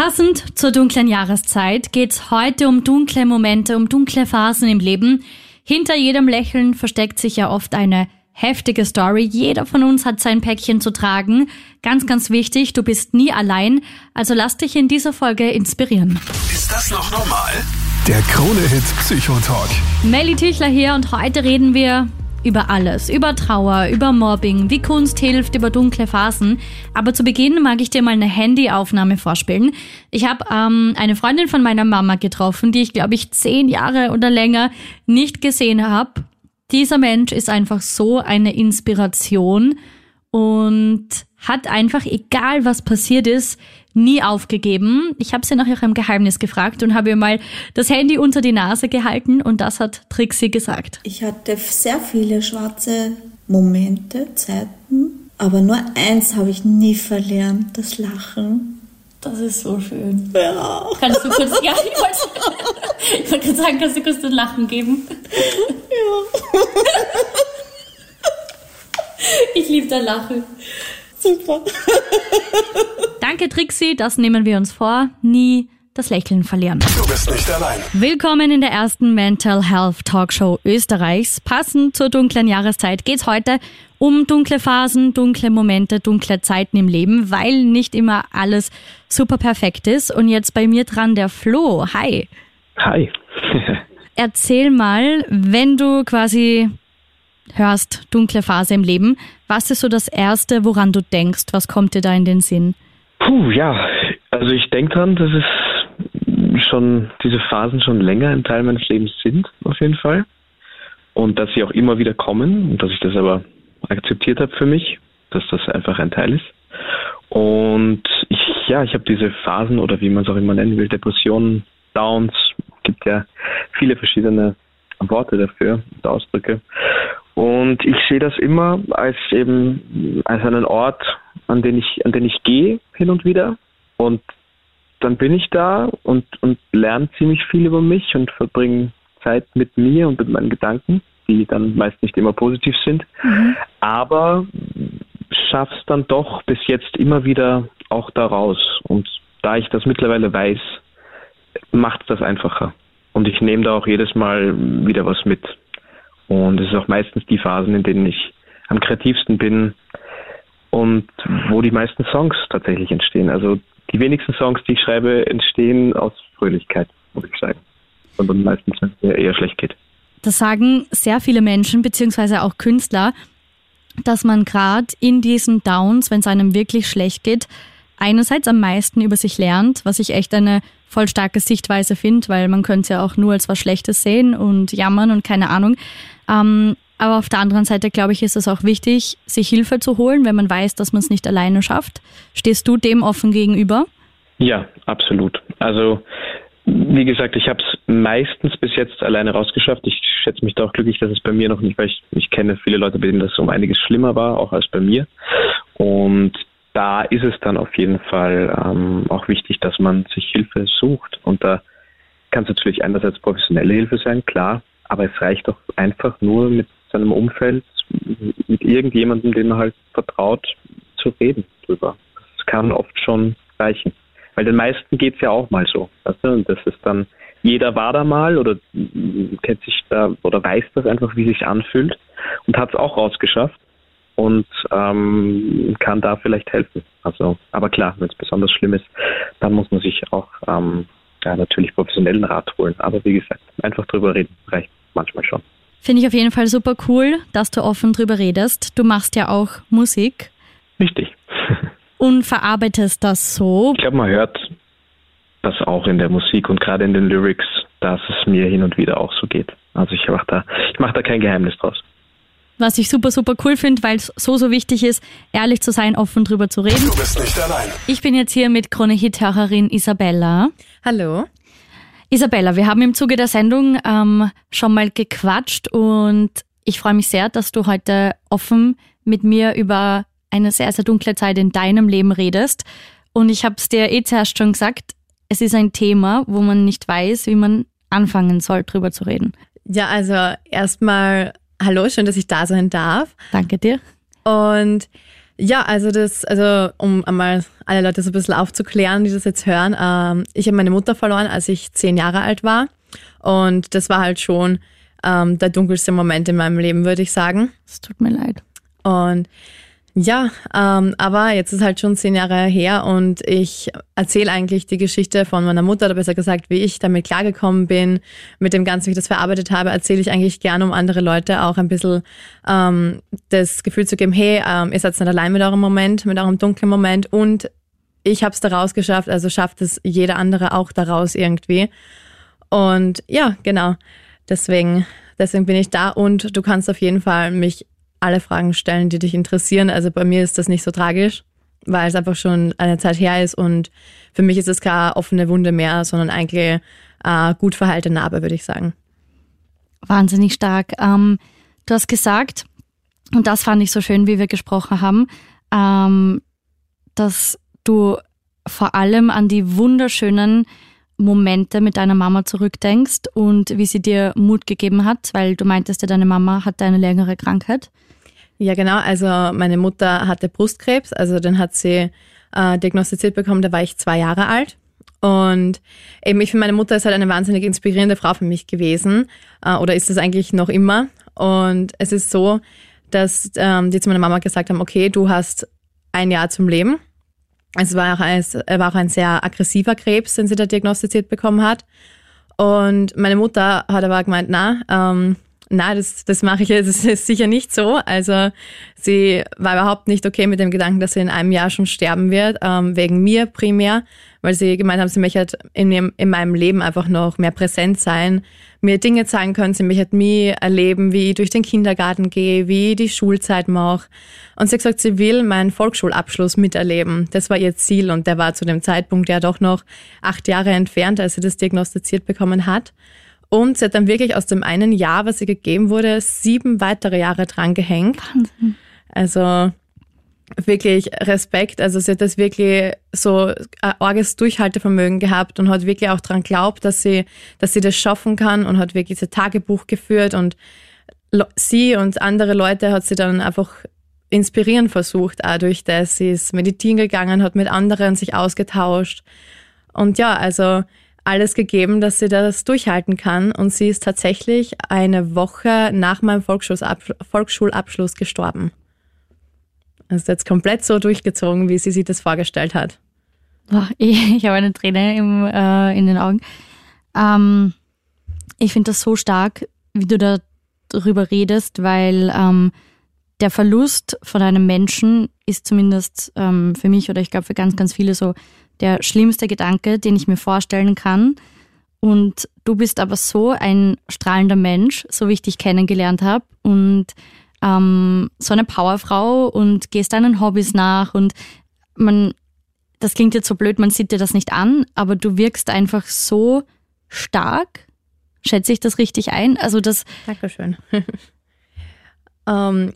Passend zur dunklen Jahreszeit geht's heute um dunkle Momente, um dunkle Phasen im Leben. Hinter jedem Lächeln versteckt sich ja oft eine heftige Story. Jeder von uns hat sein Päckchen zu tragen. Ganz, ganz wichtig, du bist nie allein. Also lass dich in dieser Folge inspirieren. Ist das noch normal? Der Krone-Hit Psychotalk. Melly Tüchler hier und heute reden wir über alles, über Trauer, über Mobbing, wie Kunst hilft, über dunkle Phasen. Aber zu Beginn mag ich dir mal eine Handyaufnahme vorspielen. Ich habe ähm, eine Freundin von meiner Mama getroffen, die ich glaube ich zehn Jahre oder länger nicht gesehen habe. Dieser Mensch ist einfach so eine Inspiration und hat einfach, egal was passiert ist, nie aufgegeben. Ich habe sie nach ihrem Geheimnis gefragt und habe ihr mal das Handy unter die Nase gehalten und das hat Trixie gesagt. Ich hatte sehr viele schwarze Momente, Zeiten, aber nur eins habe ich nie verlernt, das Lachen. Das ist so schön. Ja. Kannst du kurz, ja, ich wollte wollt gerade sagen, kannst du kurz das Lachen geben? Ja. Ich liebe dein Lachen. Super. Danke, Trixie, das nehmen wir uns vor. Nie das Lächeln verlieren. Du bist nicht allein. Willkommen in der ersten Mental Health Talkshow Österreichs. Passend zur dunklen Jahreszeit geht's heute um dunkle Phasen, dunkle Momente, dunkle Zeiten im Leben, weil nicht immer alles super perfekt ist. Und jetzt bei mir dran der Flo. Hi. Hi. Erzähl mal, wenn du quasi hörst, dunkle Phase im Leben, was ist so das Erste, woran du denkst? Was kommt dir da in den Sinn? Puh, ja. Also ich denke dran, dass es schon diese Phasen schon länger ein Teil meines Lebens sind, auf jeden Fall. Und dass sie auch immer wieder kommen und dass ich das aber akzeptiert habe für mich, dass das einfach ein Teil ist. Und ich, ja, ich habe diese Phasen oder wie man es auch immer nennen will, Depressionen, Downs, gibt ja viele verschiedene Worte dafür und Ausdrücke. Und ich sehe das immer als eben als einen Ort, an den ich, an den ich gehe hin und wieder. Und dann bin ich da und, und lerne ziemlich viel über mich und verbringe Zeit mit mir und mit meinen Gedanken, die dann meist nicht immer positiv sind. Mhm. Aber schaff's dann doch bis jetzt immer wieder auch da raus. Und da ich das mittlerweile weiß, macht das einfacher. Und ich nehme da auch jedes Mal wieder was mit. Und es ist auch meistens die Phasen, in denen ich am kreativsten bin und wo die meisten Songs tatsächlich entstehen. Also die wenigsten Songs, die ich schreibe, entstehen aus Fröhlichkeit, muss ich sagen. Sondern meistens, wenn es eher schlecht geht. Das sagen sehr viele Menschen, beziehungsweise auch Künstler, dass man gerade in diesen Downs, wenn es einem wirklich schlecht geht, einerseits am meisten über sich lernt, was ich echt eine voll starke Sichtweise finde, weil man könnte es ja auch nur als was Schlechtes sehen und jammern und keine Ahnung. Ähm, aber auf der anderen Seite, glaube ich, ist es auch wichtig, sich Hilfe zu holen, wenn man weiß, dass man es nicht alleine schafft. Stehst du dem offen gegenüber? Ja, absolut. Also wie gesagt, ich habe es meistens bis jetzt alleine rausgeschafft. Ich schätze mich da auch glücklich, dass es bei mir noch nicht, weil ich, ich kenne viele Leute, bei denen das um einiges schlimmer war, auch als bei mir. Und da ist es dann auf jeden Fall ähm, auch wichtig, dass man sich Hilfe sucht. Und da kann es natürlich einerseits professionelle Hilfe sein, klar, aber es reicht auch einfach nur mit seinem Umfeld, mit irgendjemandem, dem man halt vertraut, zu reden drüber. Das kann oft schon reichen. Weil den meisten geht es ja auch mal so. Weißt du? Und das ist dann, jeder war da mal oder kennt sich da oder weiß das einfach, wie sich anfühlt und hat es auch rausgeschafft und ähm, kann da vielleicht helfen. Also, aber klar, wenn es besonders schlimm ist, dann muss man sich auch ähm, ja, natürlich professionellen Rat holen. Aber wie gesagt, einfach drüber reden reicht manchmal schon. Finde ich auf jeden Fall super cool, dass du offen drüber redest. Du machst ja auch Musik. Richtig. und verarbeitest das so. Ich glaube, man hört das auch in der Musik und gerade in den Lyrics, dass es mir hin und wieder auch so geht. Also ich mache da, ich mache da kein Geheimnis draus was ich super, super cool finde, weil es so, so wichtig ist, ehrlich zu sein, offen drüber zu reden. Du bist nicht allein. Ich bin jetzt hier mit Krone-Hit-Hörerin Isabella. Hallo. Isabella, wir haben im Zuge der Sendung ähm, schon mal gequatscht und ich freue mich sehr, dass du heute offen mit mir über eine sehr, sehr dunkle Zeit in deinem Leben redest. Und ich habe es dir eh zuerst schon gesagt, es ist ein Thema, wo man nicht weiß, wie man anfangen soll, drüber zu reden. Ja, also erstmal Hallo, schön, dass ich da sein darf. Danke dir. Und Ja, also das, also um einmal alle Leute so ein bisschen aufzuklären, die das jetzt hören. Ähm, ich habe meine Mutter verloren, als ich zehn Jahre alt war. Und das war halt schon ähm, der dunkelste Moment in meinem Leben, würde ich sagen. Es tut mir leid. Und ja, ähm, aber jetzt ist halt schon zehn Jahre her und ich erzähle eigentlich die Geschichte von meiner Mutter, oder besser gesagt, wie ich damit klargekommen bin, mit dem Ganzen, wie ich das verarbeitet habe, erzähle ich eigentlich gerne, um andere Leute auch ein bisschen ähm, das Gefühl zu geben, hey, ähm, ihr seid nicht allein mit eurem Moment, mit eurem dunklen Moment und ich habe es daraus geschafft, also schafft es jeder andere auch daraus irgendwie. Und ja, genau, deswegen, deswegen bin ich da und du kannst auf jeden Fall mich alle Fragen stellen, die dich interessieren. Also bei mir ist das nicht so tragisch, weil es einfach schon eine Zeit her ist und für mich ist es keine offene Wunde mehr, sondern eigentlich eine gut verheilte Narbe, würde ich sagen. Wahnsinnig stark. Ähm, du hast gesagt, und das fand ich so schön, wie wir gesprochen haben, ähm, dass du vor allem an die wunderschönen Momente mit deiner Mama zurückdenkst und wie sie dir Mut gegeben hat, weil du meintest ja, deine Mama hatte eine längere Krankheit. Ja, genau. Also meine Mutter hatte Brustkrebs, also den hat sie äh, diagnostiziert bekommen, da war ich zwei Jahre alt. Und eben ich finde, meine Mutter ist halt eine wahnsinnig inspirierende Frau für mich gewesen äh, oder ist es eigentlich noch immer. Und es ist so, dass ähm, die zu meiner Mama gesagt haben, okay, du hast ein Jahr zum Leben. Es war auch ein, war auch ein sehr aggressiver Krebs, den sie da diagnostiziert bekommen hat. Und meine Mutter hat aber gemeint, na, ähm, na, das, das mache ich jetzt, ist sicher nicht so. Also sie war überhaupt nicht okay mit dem Gedanken, dass sie in einem Jahr schon sterben wird, ähm, wegen mir primär, weil sie gemeint haben, sie möchte halt in, in meinem Leben einfach noch mehr präsent sein, mir Dinge zeigen können, sie möchte mir erleben, wie ich durch den Kindergarten gehe, wie ich die Schulzeit mache. Und sie hat gesagt, sie will meinen Volksschulabschluss miterleben. Das war ihr Ziel und der war zu dem Zeitpunkt ja doch noch acht Jahre entfernt, als sie das diagnostiziert bekommen hat. Und sie hat dann wirklich aus dem einen Jahr, was ihr gegeben wurde, sieben weitere Jahre dran gehängt. Wahnsinn. Also wirklich Respekt. Also sie hat das wirklich so ein arges Durchhaltevermögen gehabt und hat wirklich auch dran glaubt, dass sie, dass sie das schaffen kann und hat wirklich ihr Tagebuch geführt und sie und andere Leute hat sie dann einfach inspirieren versucht, dadurch, dass sie ist meditieren gegangen, hat mit anderen sich ausgetauscht. Und ja, also alles gegeben, dass sie das durchhalten kann. Und sie ist tatsächlich eine Woche nach meinem Volksschulabschluss gestorben. Also jetzt komplett so durchgezogen, wie sie sich das vorgestellt hat. Boah, ich, ich habe eine Träne im, äh, in den Augen. Ähm, ich finde das so stark, wie du da darüber redest, weil ähm, der Verlust von einem Menschen ist zumindest ähm, für mich oder ich glaube für ganz, ganz viele so der schlimmste Gedanke, den ich mir vorstellen kann. Und du bist aber so ein strahlender Mensch, so wie ich dich kennengelernt habe und ähm, so eine Powerfrau und gehst deinen Hobbys nach und man, das klingt jetzt so blöd, man sieht dir das nicht an, aber du wirkst einfach so stark. Schätze ich das richtig ein? Also das. Dankeschön. ähm,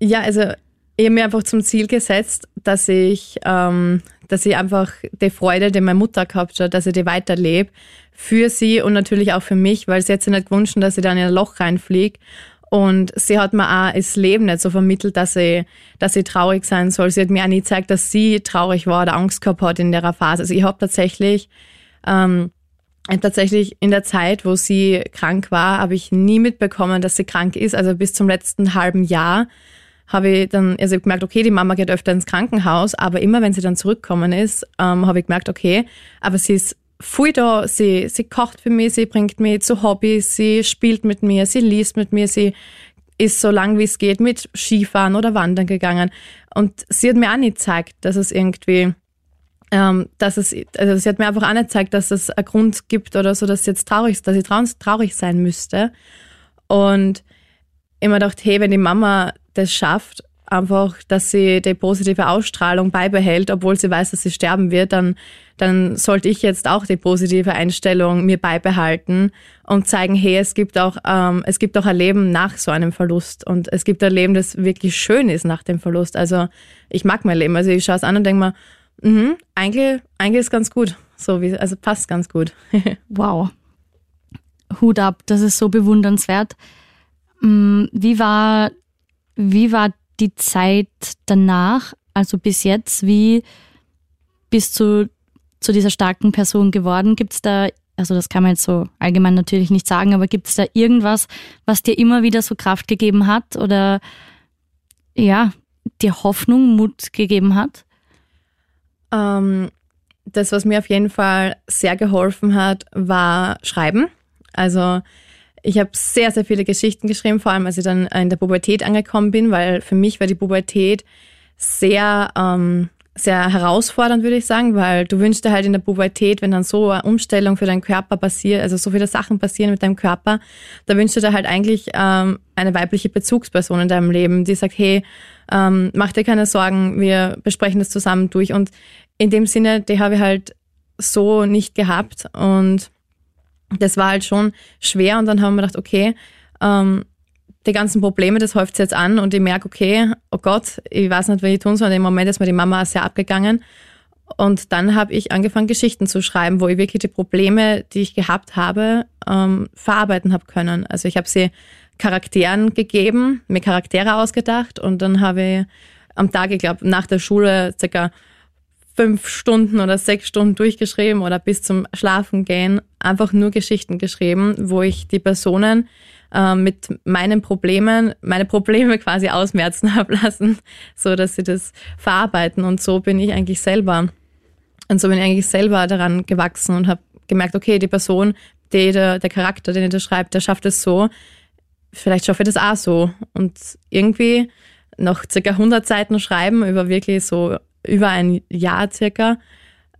ja, also ich habe mir einfach zum Ziel gesetzt, dass ich ähm, dass ich einfach die Freude, die meine Mutter gehabt hat, dass ich die weiterlebe, für sie und natürlich auch für mich, weil sie hat sich nicht gewünscht, dass ich da in ein Loch reinfliege. Und sie hat mir auch das Leben nicht so vermittelt, dass ich, dass ich traurig sein soll. Sie hat mir auch nie gezeigt, dass sie traurig war oder Angst gehabt hat in der Phase. Also ich habe tatsächlich, ähm, tatsächlich in der Zeit, wo sie krank war, habe ich nie mitbekommen, dass sie krank ist. Also bis zum letzten halben Jahr habe ich dann also ich gemerkt, okay, die Mama geht öfter ins Krankenhaus, aber immer wenn sie dann zurückgekommen ist, ähm, habe ich gemerkt, okay, aber sie ist voll da, sie, sie kocht für mich, sie bringt mich zu Hobbys, sie spielt mit mir, sie liest mit mir, sie ist so lang wie es geht mit Skifahren oder Wandern gegangen. Und sie hat mir auch nicht gezeigt, dass es irgendwie, ähm, dass es, also sie hat mir einfach auch nicht gezeigt, dass es einen Grund gibt oder so, dass sie jetzt traurig, dass ich traurig sein müsste. Und immer gedacht, hey, wenn die Mama das schafft, einfach, dass sie die positive Ausstrahlung beibehält, obwohl sie weiß, dass sie sterben wird, dann, dann sollte ich jetzt auch die positive Einstellung mir beibehalten und zeigen, hey, es gibt auch, ähm, es gibt auch ein Leben nach so einem Verlust und es gibt ein Leben, das wirklich schön ist nach dem Verlust. Also ich mag mein Leben. Also ich schaue es an und denke mir, mh, eigentlich, eigentlich ist ganz gut. So wie, also passt ganz gut. wow. Hut ab, das ist so bewundernswert. Mm, wie war wie war die Zeit danach, also bis jetzt, wie bist du zu dieser starken Person geworden? Gibt es da, also das kann man jetzt so allgemein natürlich nicht sagen, aber gibt es da irgendwas, was dir immer wieder so Kraft gegeben hat oder ja, dir Hoffnung, Mut gegeben hat? Ähm, das, was mir auf jeden Fall sehr geholfen hat, war Schreiben. Also ich habe sehr, sehr viele Geschichten geschrieben, vor allem als ich dann in der Pubertät angekommen bin, weil für mich war die Pubertät sehr, ähm, sehr herausfordernd, würde ich sagen, weil du wünschst dir halt in der Pubertät, wenn dann so eine Umstellung für deinen Körper passiert, also so viele Sachen passieren mit deinem Körper, da wünschst du dir halt eigentlich ähm, eine weibliche Bezugsperson in deinem Leben, die sagt, hey, ähm, mach dir keine Sorgen, wir besprechen das zusammen durch. Und in dem Sinne, die habe ich halt so nicht gehabt und das war halt schon schwer und dann haben wir gedacht, okay, ähm, die ganzen Probleme, das häuft jetzt an und ich merke, okay, oh Gott, ich weiß nicht, was ich tun soll. Und im Moment ist mir die Mama sehr abgegangen. Und dann habe ich angefangen, Geschichten zu schreiben, wo ich wirklich die Probleme, die ich gehabt habe, ähm, verarbeiten habe können. Also ich habe sie Charakteren gegeben, mir Charaktere ausgedacht und dann habe ich am Tag, ich glaube, nach der Schule circa fünf Stunden oder sechs Stunden durchgeschrieben oder bis zum Schlafen gehen einfach nur Geschichten geschrieben, wo ich die Personen äh, mit meinen Problemen, meine Probleme quasi ausmerzen habe lassen, so dass sie das verarbeiten. Und so bin ich eigentlich selber und so bin ich eigentlich selber daran gewachsen und habe gemerkt, okay, die Person, die, der, der Charakter, den er schreibt, der schafft es so, vielleicht schaffe ich das auch so. Und irgendwie noch circa 100 Seiten schreiben über wirklich so über ein Jahr circa,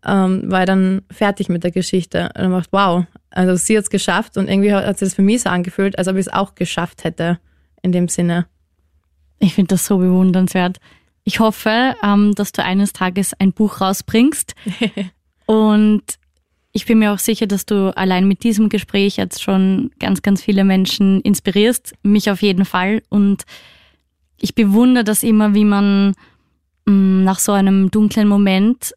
ähm, war ich dann fertig mit der Geschichte. Und dann dachte wow, also sie hat es geschafft und irgendwie hat das für mich so angefühlt, als ob ich es auch geschafft hätte, in dem Sinne. Ich finde das so bewundernswert. Ich hoffe, ähm, dass du eines Tages ein Buch rausbringst. und ich bin mir auch sicher, dass du allein mit diesem Gespräch jetzt schon ganz, ganz viele Menschen inspirierst. Mich auf jeden Fall. Und ich bewundere das immer, wie man nach so einem dunklen Moment,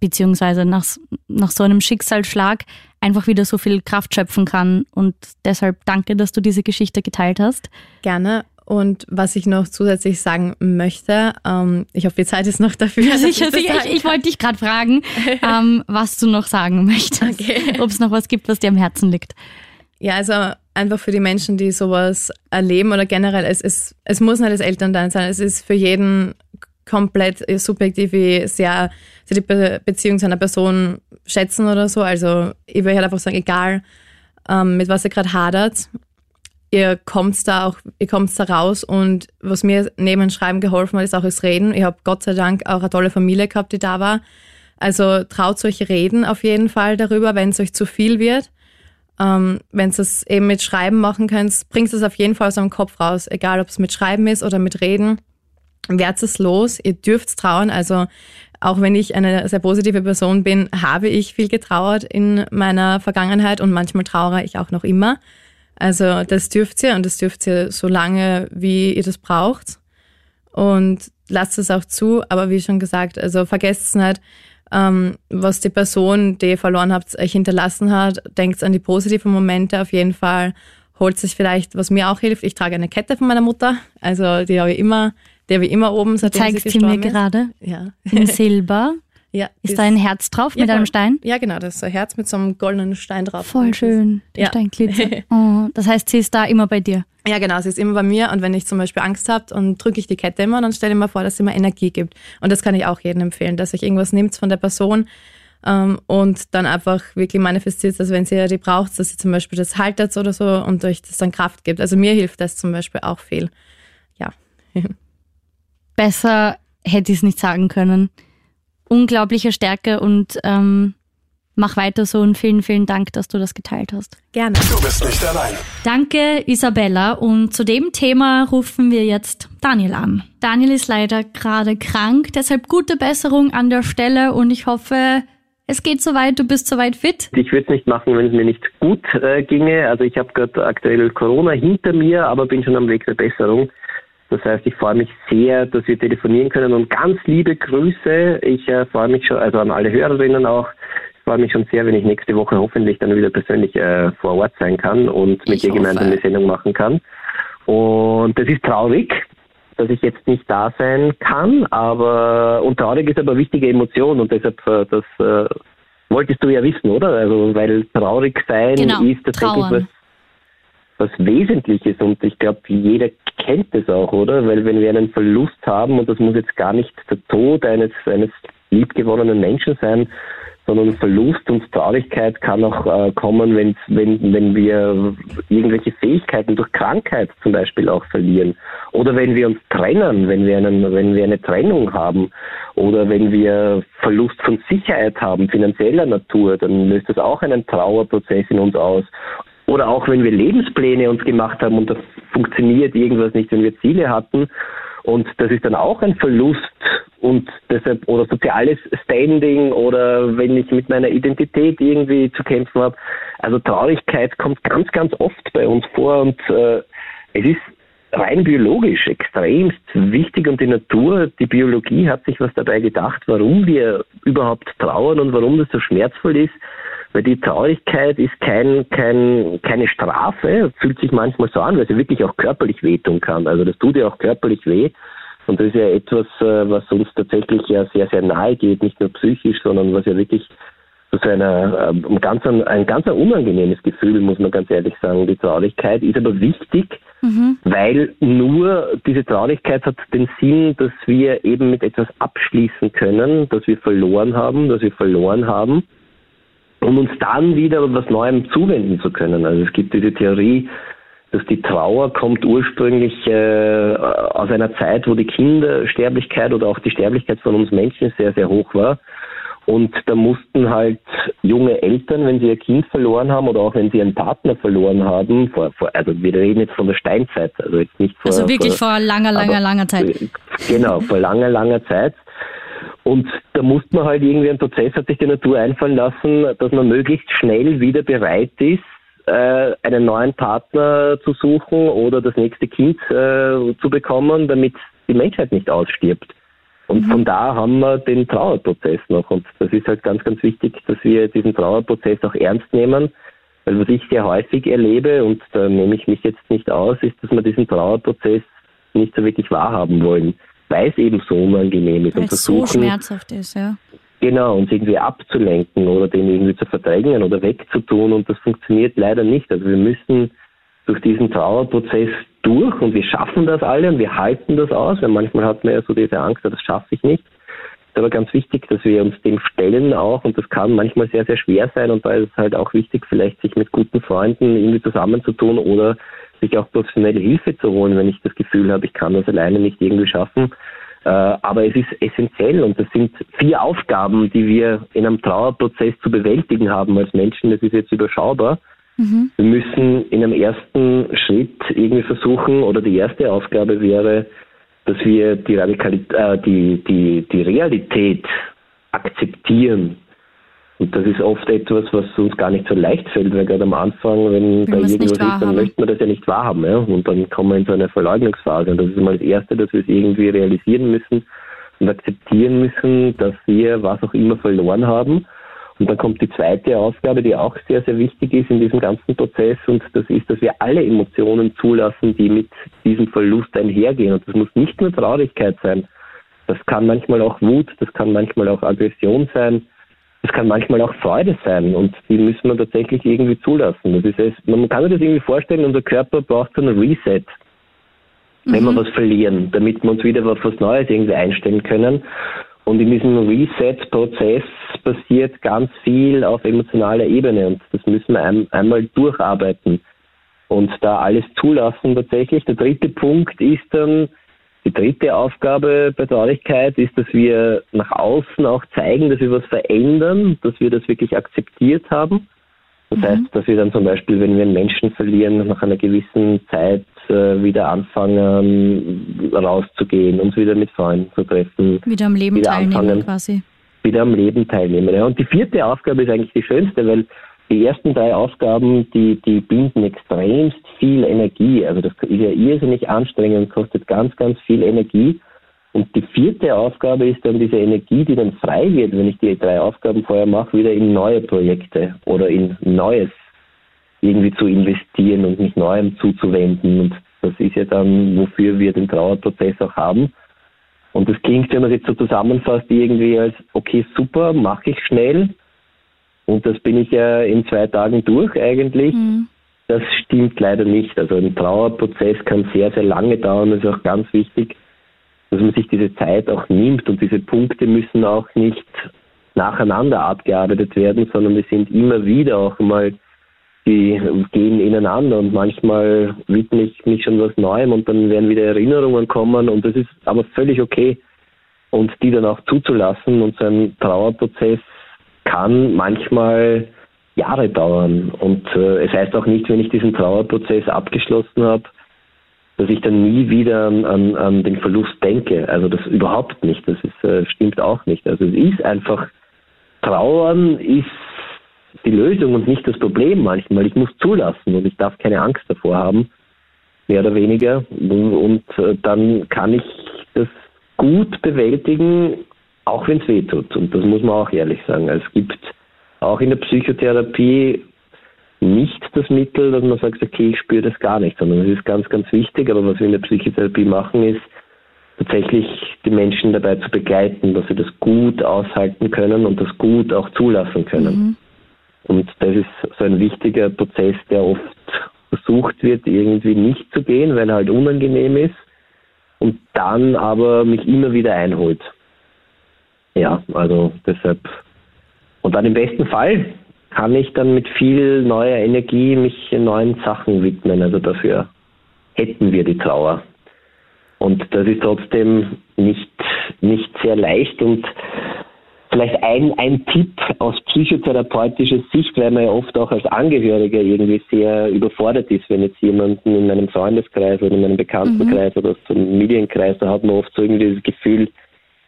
beziehungsweise nach, nach so einem Schicksalsschlag, einfach wieder so viel Kraft schöpfen kann. Und deshalb danke, dass du diese Geschichte geteilt hast. Gerne. Und was ich noch zusätzlich sagen möchte, ähm, ich hoffe, die Zeit ist noch dafür. Ja, sicher, sicher. Ich, ich, wollte dich gerade fragen, ähm, was du noch sagen möchtest. Okay. Ob es noch was gibt, was dir am Herzen liegt. Ja, also einfach für die Menschen, die sowas erleben oder generell, es, ist, es muss nicht das Elternteil sein, es ist für jeden komplett subjektiv wie sehr, sehr die Beziehung zu einer Person schätzen oder so. Also ich würde halt einfach sagen, egal ähm, mit was ihr gerade hadert, ihr kommt da auch, ihr kommt da raus und was mir neben Schreiben geholfen hat, ist auch das Reden. Ich habe Gott sei Dank auch eine tolle Familie gehabt, die da war. Also traut euch reden auf jeden Fall darüber, wenn es euch zu viel wird. Ähm, wenn ihr es eben mit Schreiben machen könnt, bringt es auf jeden Fall aus eurem Kopf raus, egal ob es mit Schreiben ist oder mit Reden werdet es los, ihr dürft trauen. Also auch wenn ich eine sehr positive Person bin, habe ich viel getrauert in meiner Vergangenheit und manchmal trauere ich auch noch immer. Also das dürft ihr und das dürft ihr so lange, wie ihr das braucht. Und lasst es auch zu, aber wie schon gesagt, also vergesst es nicht, ähm, was die Person, die ihr verloren habt, euch hinterlassen hat. Denkt an die positiven Momente auf jeden Fall. Holt sich vielleicht, was mir auch hilft. Ich trage eine Kette von meiner Mutter, also die habe ich immer der wie immer oben, seitdem Zeigst sie, sie mir gerade. Ja. In Silber. Ja, ist, ist da ein Herz drauf ja, mit einem Stein? Ja, genau, das ist ein Herz mit so einem goldenen Stein drauf. Voll schön, der ja. Stein glitzert. Oh, das heißt, sie ist da immer bei dir? Ja, genau, sie ist immer bei mir und wenn ich zum Beispiel Angst habe, dann drücke ich die Kette immer und dann stelle ich mir vor, dass sie mir Energie gibt. Und das kann ich auch jedem empfehlen, dass sich irgendwas nimmt von der Person ähm, und dann einfach wirklich manifestiert, dass wenn sie die braucht, dass sie zum Beispiel das haltet oder so und euch das dann Kraft gibt. Also mir hilft das zum Beispiel auch viel. Ja. besser hätte ich es nicht sagen können. Unglaubliche Stärke und ähm, mach weiter so und vielen, vielen Dank, dass du das geteilt hast. Gerne. Du bist nicht alleine. Danke, Isabella. Und zu dem Thema rufen wir jetzt Daniel an. Daniel ist leider gerade krank, deshalb gute Besserung an der Stelle und ich hoffe, es geht soweit, du bist soweit fit. Ich würde es nicht machen, wenn es mir nicht gut äh, ginge. Also ich habe gerade aktuell Corona hinter mir, aber bin schon am Weg der Besserung. Das heißt, ich freue mich sehr, dass wir telefonieren können und ganz liebe Grüße. Ich äh, freue mich schon, also an alle Hörerinnen auch. Ich freue mich schon sehr, wenn ich nächste Woche hoffentlich dann wieder persönlich äh, vor Ort sein kann und mit ich dir gemeinsam eine Sendung machen kann. Und das ist traurig, dass ich jetzt nicht da sein kann, aber und traurig ist aber eine wichtige Emotion und deshalb äh, das äh, wolltest du ja wissen, oder? Also weil traurig sein Genau, ist tatsächlich was. Was Wesentliches und ich glaube, jeder kennt das auch, oder? Weil wenn wir einen Verlust haben und das muss jetzt gar nicht der Tod eines eines liebgewonnenen Menschen sein, sondern Verlust und Traurigkeit kann auch äh, kommen, wenn's, wenn, wenn wir irgendwelche Fähigkeiten durch Krankheit zum Beispiel auch verlieren. Oder wenn wir uns trennen, wenn wir, einen, wenn wir eine Trennung haben. Oder wenn wir Verlust von Sicherheit haben, finanzieller Natur, dann löst das auch einen Trauerprozess in uns aus. Oder auch wenn wir Lebenspläne uns gemacht haben und da funktioniert irgendwas nicht, wenn wir Ziele hatten. Und das ist dann auch ein Verlust und deshalb oder soziales Standing oder wenn ich mit meiner Identität irgendwie zu kämpfen habe. Also Traurigkeit kommt ganz, ganz oft bei uns vor und äh, es ist rein biologisch extremst wichtig und die Natur, die Biologie hat sich was dabei gedacht, warum wir überhaupt trauern und warum das so schmerzvoll ist. Weil die Traurigkeit ist kein, kein, keine Strafe, fühlt sich manchmal so an, weil sie wirklich auch körperlich wehtun kann. Also das tut ja auch körperlich weh. Und das ist ja etwas, äh, was uns tatsächlich ja sehr, sehr nahe geht, nicht nur psychisch, sondern was ja wirklich zu so einer, ähm, ein ganz, ein ganz unangenehmes Gefühl, muss man ganz ehrlich sagen. Die Traurigkeit ist aber wichtig, weil nur diese Traurigkeit hat den Sinn, dass wir eben mit etwas abschließen können, das wir verloren haben, das wir verloren haben um uns dann wieder was Neuem zuwenden zu können. Also es gibt diese Theorie, dass die Trauer kommt ursprünglich äh, aus einer Zeit, wo die Kindersterblichkeit oder auch die Sterblichkeit von uns Menschen sehr, sehr hoch war. Und da mussten halt junge Eltern, wenn sie ihr Kind verloren haben oder auch wenn sie ihren Partner verloren haben, vor, vor, also wir reden jetzt von der Steinzeit, also jetzt nicht vor, Also wirklich vor langer, langer, aber- langer Zeit. Genau, vor langer, langer Zeit. Und da musste man halt irgendwie einen Prozess, hat sich die Natur einfallen lassen, dass man möglichst schnell wieder bereit ist, äh, einen neuen Partner zu suchen oder das nächste Kind äh, zu bekommen, damit die Menschheit nicht ausstirbt. Und von da haben wir den Trauerprozess noch. Und das ist halt ganz, ganz wichtig, dass wir diesen Trauerprozess auch ernst nehmen. Weil was ich sehr häufig erlebe, und da nehme ich mich jetzt nicht aus, ist, dass wir diesen Trauerprozess nicht so wirklich wahrhaben wollen, weil es eben so unangenehm ist. Weil und es so schmerzhaft ist, ja. Genau, uns irgendwie abzulenken oder den irgendwie zu verdrängen oder wegzutun und das funktioniert leider nicht. Also wir müssen durch diesen Trauerprozess durch und wir schaffen das alle und wir halten das aus, weil manchmal hat man ja so diese Angst, das schaffe ich nicht. ist aber ganz wichtig, dass wir uns dem stellen auch und das kann manchmal sehr, sehr schwer sein und da ist es halt auch wichtig, vielleicht sich mit guten Freunden irgendwie zusammenzutun oder sich auch professionelle Hilfe zu holen, wenn ich das Gefühl habe, ich kann das alleine nicht irgendwie schaffen. Äh, Aber es ist essentiell und das sind vier Aufgaben, die wir in einem Trauerprozess zu bewältigen haben als Menschen. Das ist jetzt überschaubar. Wir müssen in einem ersten Schritt irgendwie versuchen, oder die erste Aufgabe wäre, dass wir die, Radikalität, äh, die, die, die Realität akzeptieren. Und das ist oft etwas, was uns gar nicht so leicht fällt, weil gerade am Anfang, wenn da irgendwas ist, dann möchte man das ja nicht wahrhaben. Ja? Und dann kommen wir in so eine Verleugnungsphase. Und das ist mal das Erste, dass wir es irgendwie realisieren müssen und akzeptieren müssen, dass wir was auch immer verloren haben. Und dann kommt die zweite Aufgabe, die auch sehr, sehr wichtig ist in diesem ganzen Prozess. Und das ist, dass wir alle Emotionen zulassen, die mit diesem Verlust einhergehen. Und das muss nicht nur Traurigkeit sein. Das kann manchmal auch Wut, das kann manchmal auch Aggression sein. Das kann manchmal auch Freude sein und die müssen wir tatsächlich irgendwie zulassen. Das ist es. Man kann sich das irgendwie vorstellen, unser Körper braucht so einen Reset, wenn wir was verlieren, damit wir uns wieder auf was Neues irgendwie einstellen können. Und in diesem Reset-Prozess passiert ganz viel auf emotionaler Ebene und das müssen wir ein, einmal durcharbeiten und da alles zulassen tatsächlich. Der dritte Punkt ist dann, die dritte Aufgabe bei Traurigkeit ist, dass wir nach außen auch zeigen, dass wir was verändern, dass wir das wirklich akzeptiert haben. Das heißt, dass wir dann zum Beispiel, wenn wir einen Menschen verlieren, nach einer gewissen Zeit äh, wieder anfangen, rauszugehen, uns wieder mit Freunden zu treffen, Wieder am Leben Wieder teilnehmen anfangen. quasi. wieder am Leben teilnehmen. Ja. Und die vierte Aufgabe ist eigentlich die schönste, weil die ersten drei Aufgaben, die, die binden extremst viel Energie. Also das ist ja irrsinnig anstrengend und kostet ganz, ganz viel Energie. Und die vierte Aufgabe ist dann diese Energie, die dann frei wird, wenn ich die drei Aufgaben vorher mache, wieder in neue Projekte oder in Neues irgendwie zu investieren und mich Neuem zuzuwenden. Und Das ist ja dann, wofür wir den Trauerprozess auch haben. Und das klingt, wenn man es jetzt so zusammenfasst, irgendwie als, okay, super, mache ich schnell. Und das bin ich ja in zwei Tagen durch eigentlich. Mhm. Das stimmt leider nicht. Also ein Trauerprozess kann sehr, sehr lange dauern. Das ist auch ganz wichtig, dass man sich diese Zeit auch nimmt. Und diese Punkte müssen auch nicht nacheinander abgearbeitet werden, sondern die sind immer wieder auch mal, die gehen ineinander und manchmal widme ich mich schon was Neuem und dann werden wieder Erinnerungen kommen und das ist aber völlig okay und die dann auch zuzulassen und so ein Trauerprozess kann manchmal Jahre dauern und äh, es heißt auch nicht, wenn ich diesen Trauerprozess abgeschlossen habe, dass ich dann nie wieder an, an, an den Verlust denke. Also das überhaupt nicht. Das ist, äh, stimmt auch nicht. Also es ist einfach Trauern ist die Lösung und nicht das Problem manchmal. Ich muss zulassen und ich darf keine Angst davor haben, mehr oder weniger. Und äh, dann kann ich das gut bewältigen, auch wenn es weh tut. Und das muss man auch ehrlich sagen. Es gibt auch in der Psychotherapie nicht das Mittel, dass man sagt, okay, ich spüre das gar nicht, sondern es ist ganz, ganz wichtig. Aber was wir in der Psychotherapie machen, ist, tatsächlich die Menschen dabei zu begleiten, dass sie das gut aushalten können und das gut auch zulassen können. Mhm. Und das ist so ein wichtiger Prozess, der oft versucht wird, irgendwie nicht zu gehen, weil er halt unangenehm ist und dann aber mich immer wieder einholt. Ja, also deshalb. Und dann im besten Fall kann ich dann mit viel neuer Energie mich neuen Sachen widmen. Also dafür hätten wir die Trauer. Und das ist trotzdem nicht, nicht sehr leicht und Vielleicht ein, ein Tipp aus psychotherapeutischer Sicht, weil man ja oft auch als Angehöriger irgendwie sehr überfordert ist, wenn jetzt jemanden in meinem Freundeskreis oder in meinem Bekanntenkreis mhm. oder aus dem Medienkreis, da hat man oft so irgendwie das Gefühl,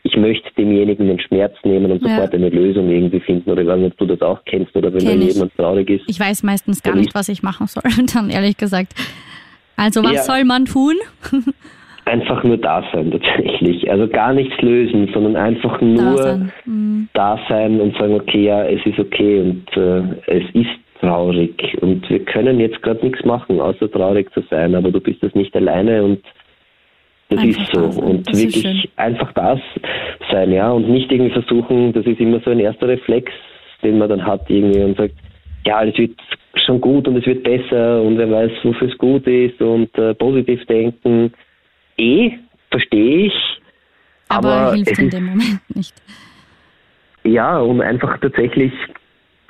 ich möchte demjenigen den Schmerz nehmen und sofort ja. eine Lösung irgendwie finden. Oder ich weiß nicht, ob du das auch kennst oder wenn Kenn jemand traurig ist. Ich weiß meistens gar nicht, was ich machen soll, dann ehrlich gesagt. Also was ja. soll man tun? einfach nur da sein tatsächlich. Also gar nichts lösen, sondern einfach nur da sein, mhm. da sein und sagen, okay, ja, es ist okay und äh, es ist traurig und wir können jetzt gerade nichts machen, außer traurig zu sein, aber du bist das nicht alleine und das einfach ist so. Und das wirklich einfach das sein, ja, und nicht irgendwie versuchen, das ist immer so ein erster Reflex, den man dann hat irgendwie und sagt, ja, es wird schon gut und es wird besser und wer weiß, wofür es gut ist und äh, positiv denken eh, verstehe ich. Aber, aber hilft in dem Moment nicht. Ja, und einfach tatsächlich,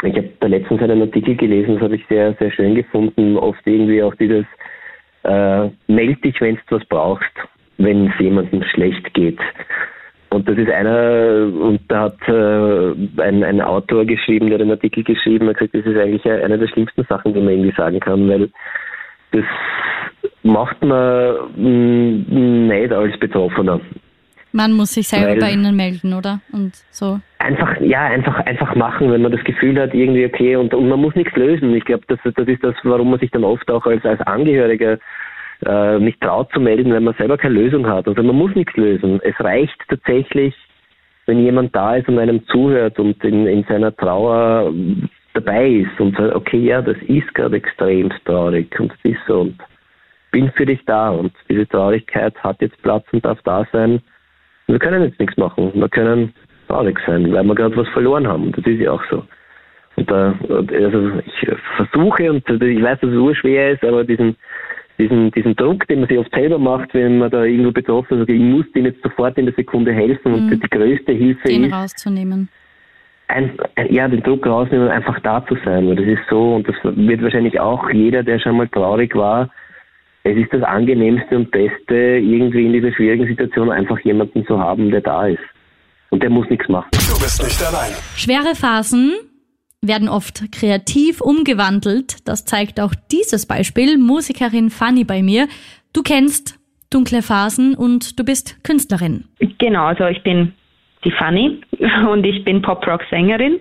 ich habe da letztens einen Artikel gelesen, das habe ich sehr, sehr schön gefunden, oft irgendwie auch dieses, äh, meld dich, wenn du was brauchst, wenn es jemandem schlecht geht. Und das ist einer, und da hat äh, ein, ein Autor geschrieben, der den Artikel geschrieben hat, gesagt, das ist eigentlich eine der schlimmsten Sachen, die man irgendwie sagen kann, weil das macht man mm, nicht als Betroffener. Man muss sich selber Weil bei Ihnen melden, oder? Und so. Einfach, ja, einfach, einfach machen, wenn man das Gefühl hat, irgendwie okay, und, und man muss nichts lösen. Ich glaube, das, das ist das, warum man sich dann oft auch als, als Angehöriger äh, nicht traut zu melden, weil man selber keine Lösung hat. Also man muss nichts lösen. Es reicht tatsächlich, wenn jemand da ist und einem zuhört und in, in seiner Trauer dabei ist und sagt, okay, ja, das ist gerade extrem traurig und das ist so. Und bin für dich da und diese Traurigkeit hat jetzt Platz und darf da sein. Wir können jetzt nichts machen. Wir können traurig sein, weil wir gerade was verloren haben. Und das ist ja auch so. Und da, also ich versuche, und ich weiß, dass es urschwer ist, aber diesen, diesen, diesen Druck, den man sich oft selber macht, wenn man da irgendwo betroffen ist, also ich muss dem jetzt sofort in der Sekunde helfen und mhm. die größte Hilfe den ist. rauszunehmen. Ein, ja, den Druck rausnehmen und einfach da zu sein. Und das ist so, und das wird wahrscheinlich auch jeder, der schon mal traurig war, es ist das Angenehmste und Beste, irgendwie in dieser schwierigen Situation einfach jemanden zu haben, der da ist. Und der muss nichts machen. Du bist nicht allein. Schwere Phasen werden oft kreativ umgewandelt. Das zeigt auch dieses Beispiel. Musikerin Fanny bei mir. Du kennst dunkle Phasen und du bist Künstlerin. Genau, also ich bin die Fanny und ich bin Pop-Rock-Sängerin,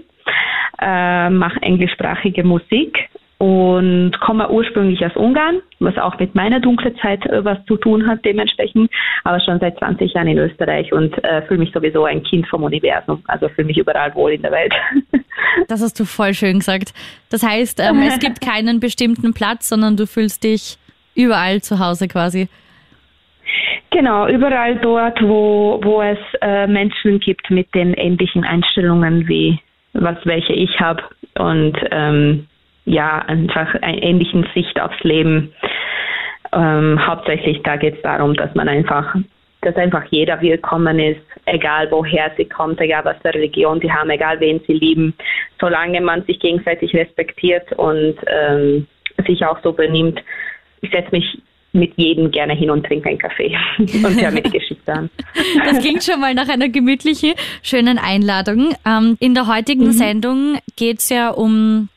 äh, mache englischsprachige Musik und komme ursprünglich aus Ungarn, was auch mit meiner dunklen Zeit äh, was zu tun hat dementsprechend, aber schon seit 20 Jahren in Österreich und äh, fühle mich sowieso ein Kind vom Universum, also fühle mich überall wohl in der Welt. Das hast du voll schön gesagt. Das heißt, ähm, es gibt keinen bestimmten Platz, sondern du fühlst dich überall zu Hause quasi. Genau, überall dort, wo, wo es äh, Menschen gibt mit den ähnlichen Einstellungen wie was welche ich habe und ähm, ja, einfach eine ähnlichen Sicht aufs Leben. Ähm, hauptsächlich da geht es darum, dass man einfach, dass einfach jeder willkommen ist, egal woher sie kommt, egal was für Religion sie haben, egal wen sie lieben, solange man sich gegenseitig respektiert und ähm, sich auch so benimmt. Ich setze mich mit jedem gerne hin und trinke einen Kaffee und höre mir die Geschichte an. Das klingt schon mal nach einer gemütlichen, schönen Einladung. Ähm, in der heutigen mhm. Sendung geht es ja um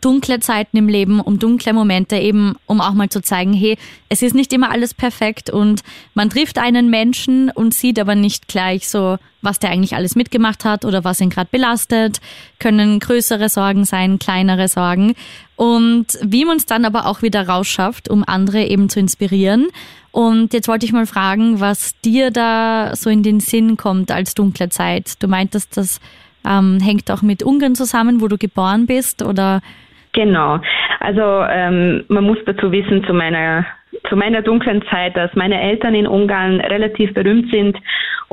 dunkle Zeiten im Leben, um dunkle Momente, eben um auch mal zu zeigen, hey, es ist nicht immer alles perfekt und man trifft einen Menschen und sieht aber nicht gleich so, was der eigentlich alles mitgemacht hat oder was ihn gerade belastet, können größere Sorgen sein, kleinere Sorgen und wie man es dann aber auch wieder rausschafft, um andere eben zu inspirieren. Und jetzt wollte ich mal fragen, was dir da so in den Sinn kommt als dunkle Zeit. Du meintest, das ähm, hängt auch mit Ungarn zusammen, wo du geboren bist, oder Genau. Also ähm, man muss dazu wissen, zu meiner zu meiner dunklen Zeit, dass meine Eltern in Ungarn relativ berühmt sind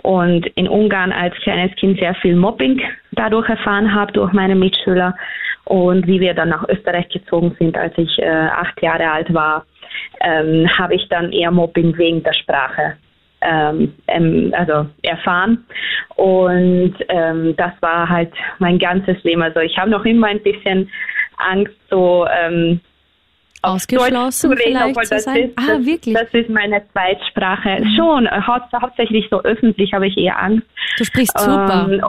und in Ungarn als kleines Kind sehr viel Mobbing dadurch erfahren habe durch meine Mitschüler. Und wie wir dann nach Österreich gezogen sind, als ich äh, acht Jahre alt war, ähm, habe ich dann eher Mobbing wegen der Sprache ähm, ähm, also erfahren. Und ähm, das war halt mein ganzes Leben. Also ich habe noch immer ein bisschen Angst, so ähm, ausgeschlossen Deutsch zu reden, vielleicht das sein? Ist, ah, wirklich? Das ist meine Zweitsprache. Mhm. Schon, hau hauptsächlich so öffentlich habe ich eher Angst. Du sprichst super. Ähm,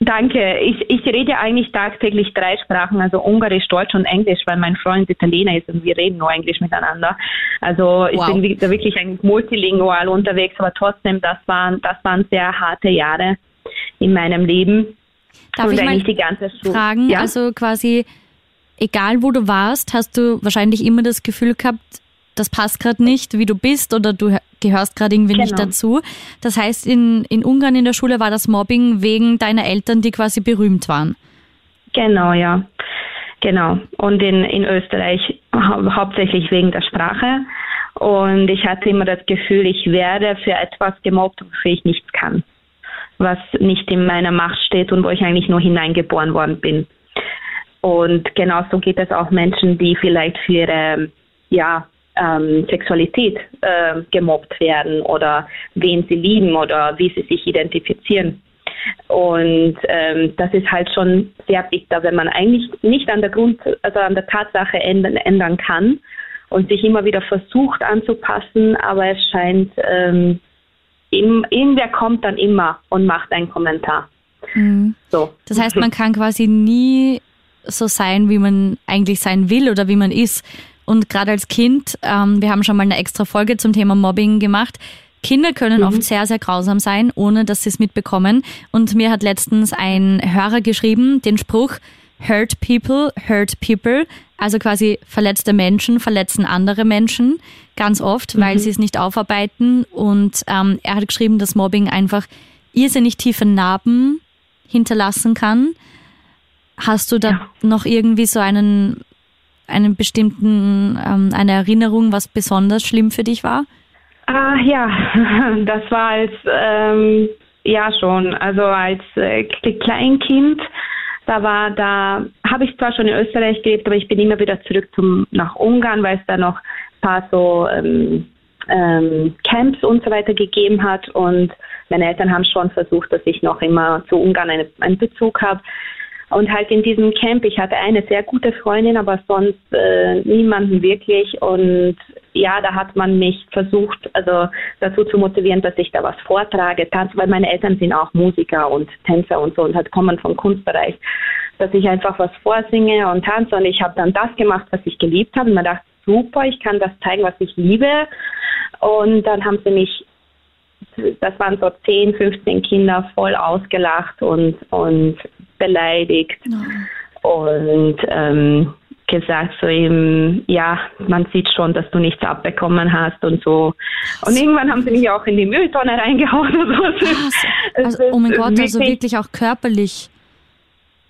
Danke. Ich, ich rede eigentlich tagtäglich drei Sprachen, also Ungarisch, Deutsch und Englisch, weil mein Freund Italiener ist und wir reden nur Englisch miteinander. Also ich wow. bin wirklich eigentlich multilingual unterwegs, aber trotzdem, das waren, das waren sehr harte Jahre in meinem Leben. Darf und ich mal die ganze fragen, ja? also quasi egal wo du warst, hast du wahrscheinlich immer das Gefühl gehabt, das passt gerade nicht, wie du bist oder du gehörst gerade irgendwie genau. nicht dazu. Das heißt, in, in Ungarn in der Schule war das Mobbing wegen deiner Eltern, die quasi berühmt waren. Genau, ja. Genau. Und in, in Österreich hau hauptsächlich wegen der Sprache. Und ich hatte immer das Gefühl, ich werde für etwas gemobbt, wofür ich nichts kann. Was nicht in meiner Macht steht und wo ich eigentlich nur hineingeboren worden bin. Und genauso geht es auch Menschen, die vielleicht für ihre ja, ähm, Sexualität äh, gemobbt werden oder wen sie lieben oder wie sie sich identifizieren. Und ähm, das ist halt schon sehr bitter, wenn man eigentlich nicht an der Grund, also an der Tatsache ändern, ändern kann und sich immer wieder versucht anzupassen, aber es scheint, ähm, im, irgendwer kommt dann immer und macht einen Kommentar. Mhm. So. Das heißt, man kann quasi nie so sein, wie man eigentlich sein will oder wie man ist. Und gerade als Kind, ähm, wir haben schon mal eine extra Folge zum Thema Mobbing gemacht. Kinder können mhm. oft sehr, sehr grausam sein, ohne dass sie es mitbekommen. Und mir hat letztens ein Hörer geschrieben, den Spruch, Hurt people, hurt people. Also quasi verletzte Menschen verletzen andere Menschen ganz oft, mhm. weil sie es nicht aufarbeiten. Und ähm, er hat geschrieben, dass Mobbing einfach irrsinnig tiefe Narben hinterlassen kann. Hast du da ja. noch irgendwie so einen einen bestimmten, ähm, eine Erinnerung, was besonders schlimm für dich war? Ah, ja, das war als, ähm, ja schon, also als äh, Kleinkind, da war, da habe ich zwar schon in Österreich gelebt, aber ich bin immer wieder zurück zum, nach Ungarn, weil es da noch ein paar so ähm, ähm, Camps und so weiter gegeben hat und meine Eltern haben schon versucht, dass ich noch immer zu Ungarn eine, einen Bezug habe. Und halt in diesem Camp, ich hatte eine sehr gute Freundin, aber sonst äh, niemanden wirklich. Und ja, da hat man mich versucht, also dazu zu motivieren, dass ich da was vortrage, tanze, weil meine Eltern sind auch Musiker und Tänzer und so und halt kommen vom Kunstbereich, dass ich einfach was vorsinge und tanze. Und ich habe dann das gemacht, was ich geliebt habe. Und man dachte, super, ich kann das zeigen, was ich liebe. Und dann haben sie mich das waren so 10, 15 Kinder voll ausgelacht und, und beleidigt oh. und ähm, gesagt so eben, ja, man sieht schon, dass du nichts abbekommen hast und so. Und irgendwann haben sie mich auch in die Mülltonne reingehauen. Und so. Also, oh mein Gott, also wirklich auch körperlich.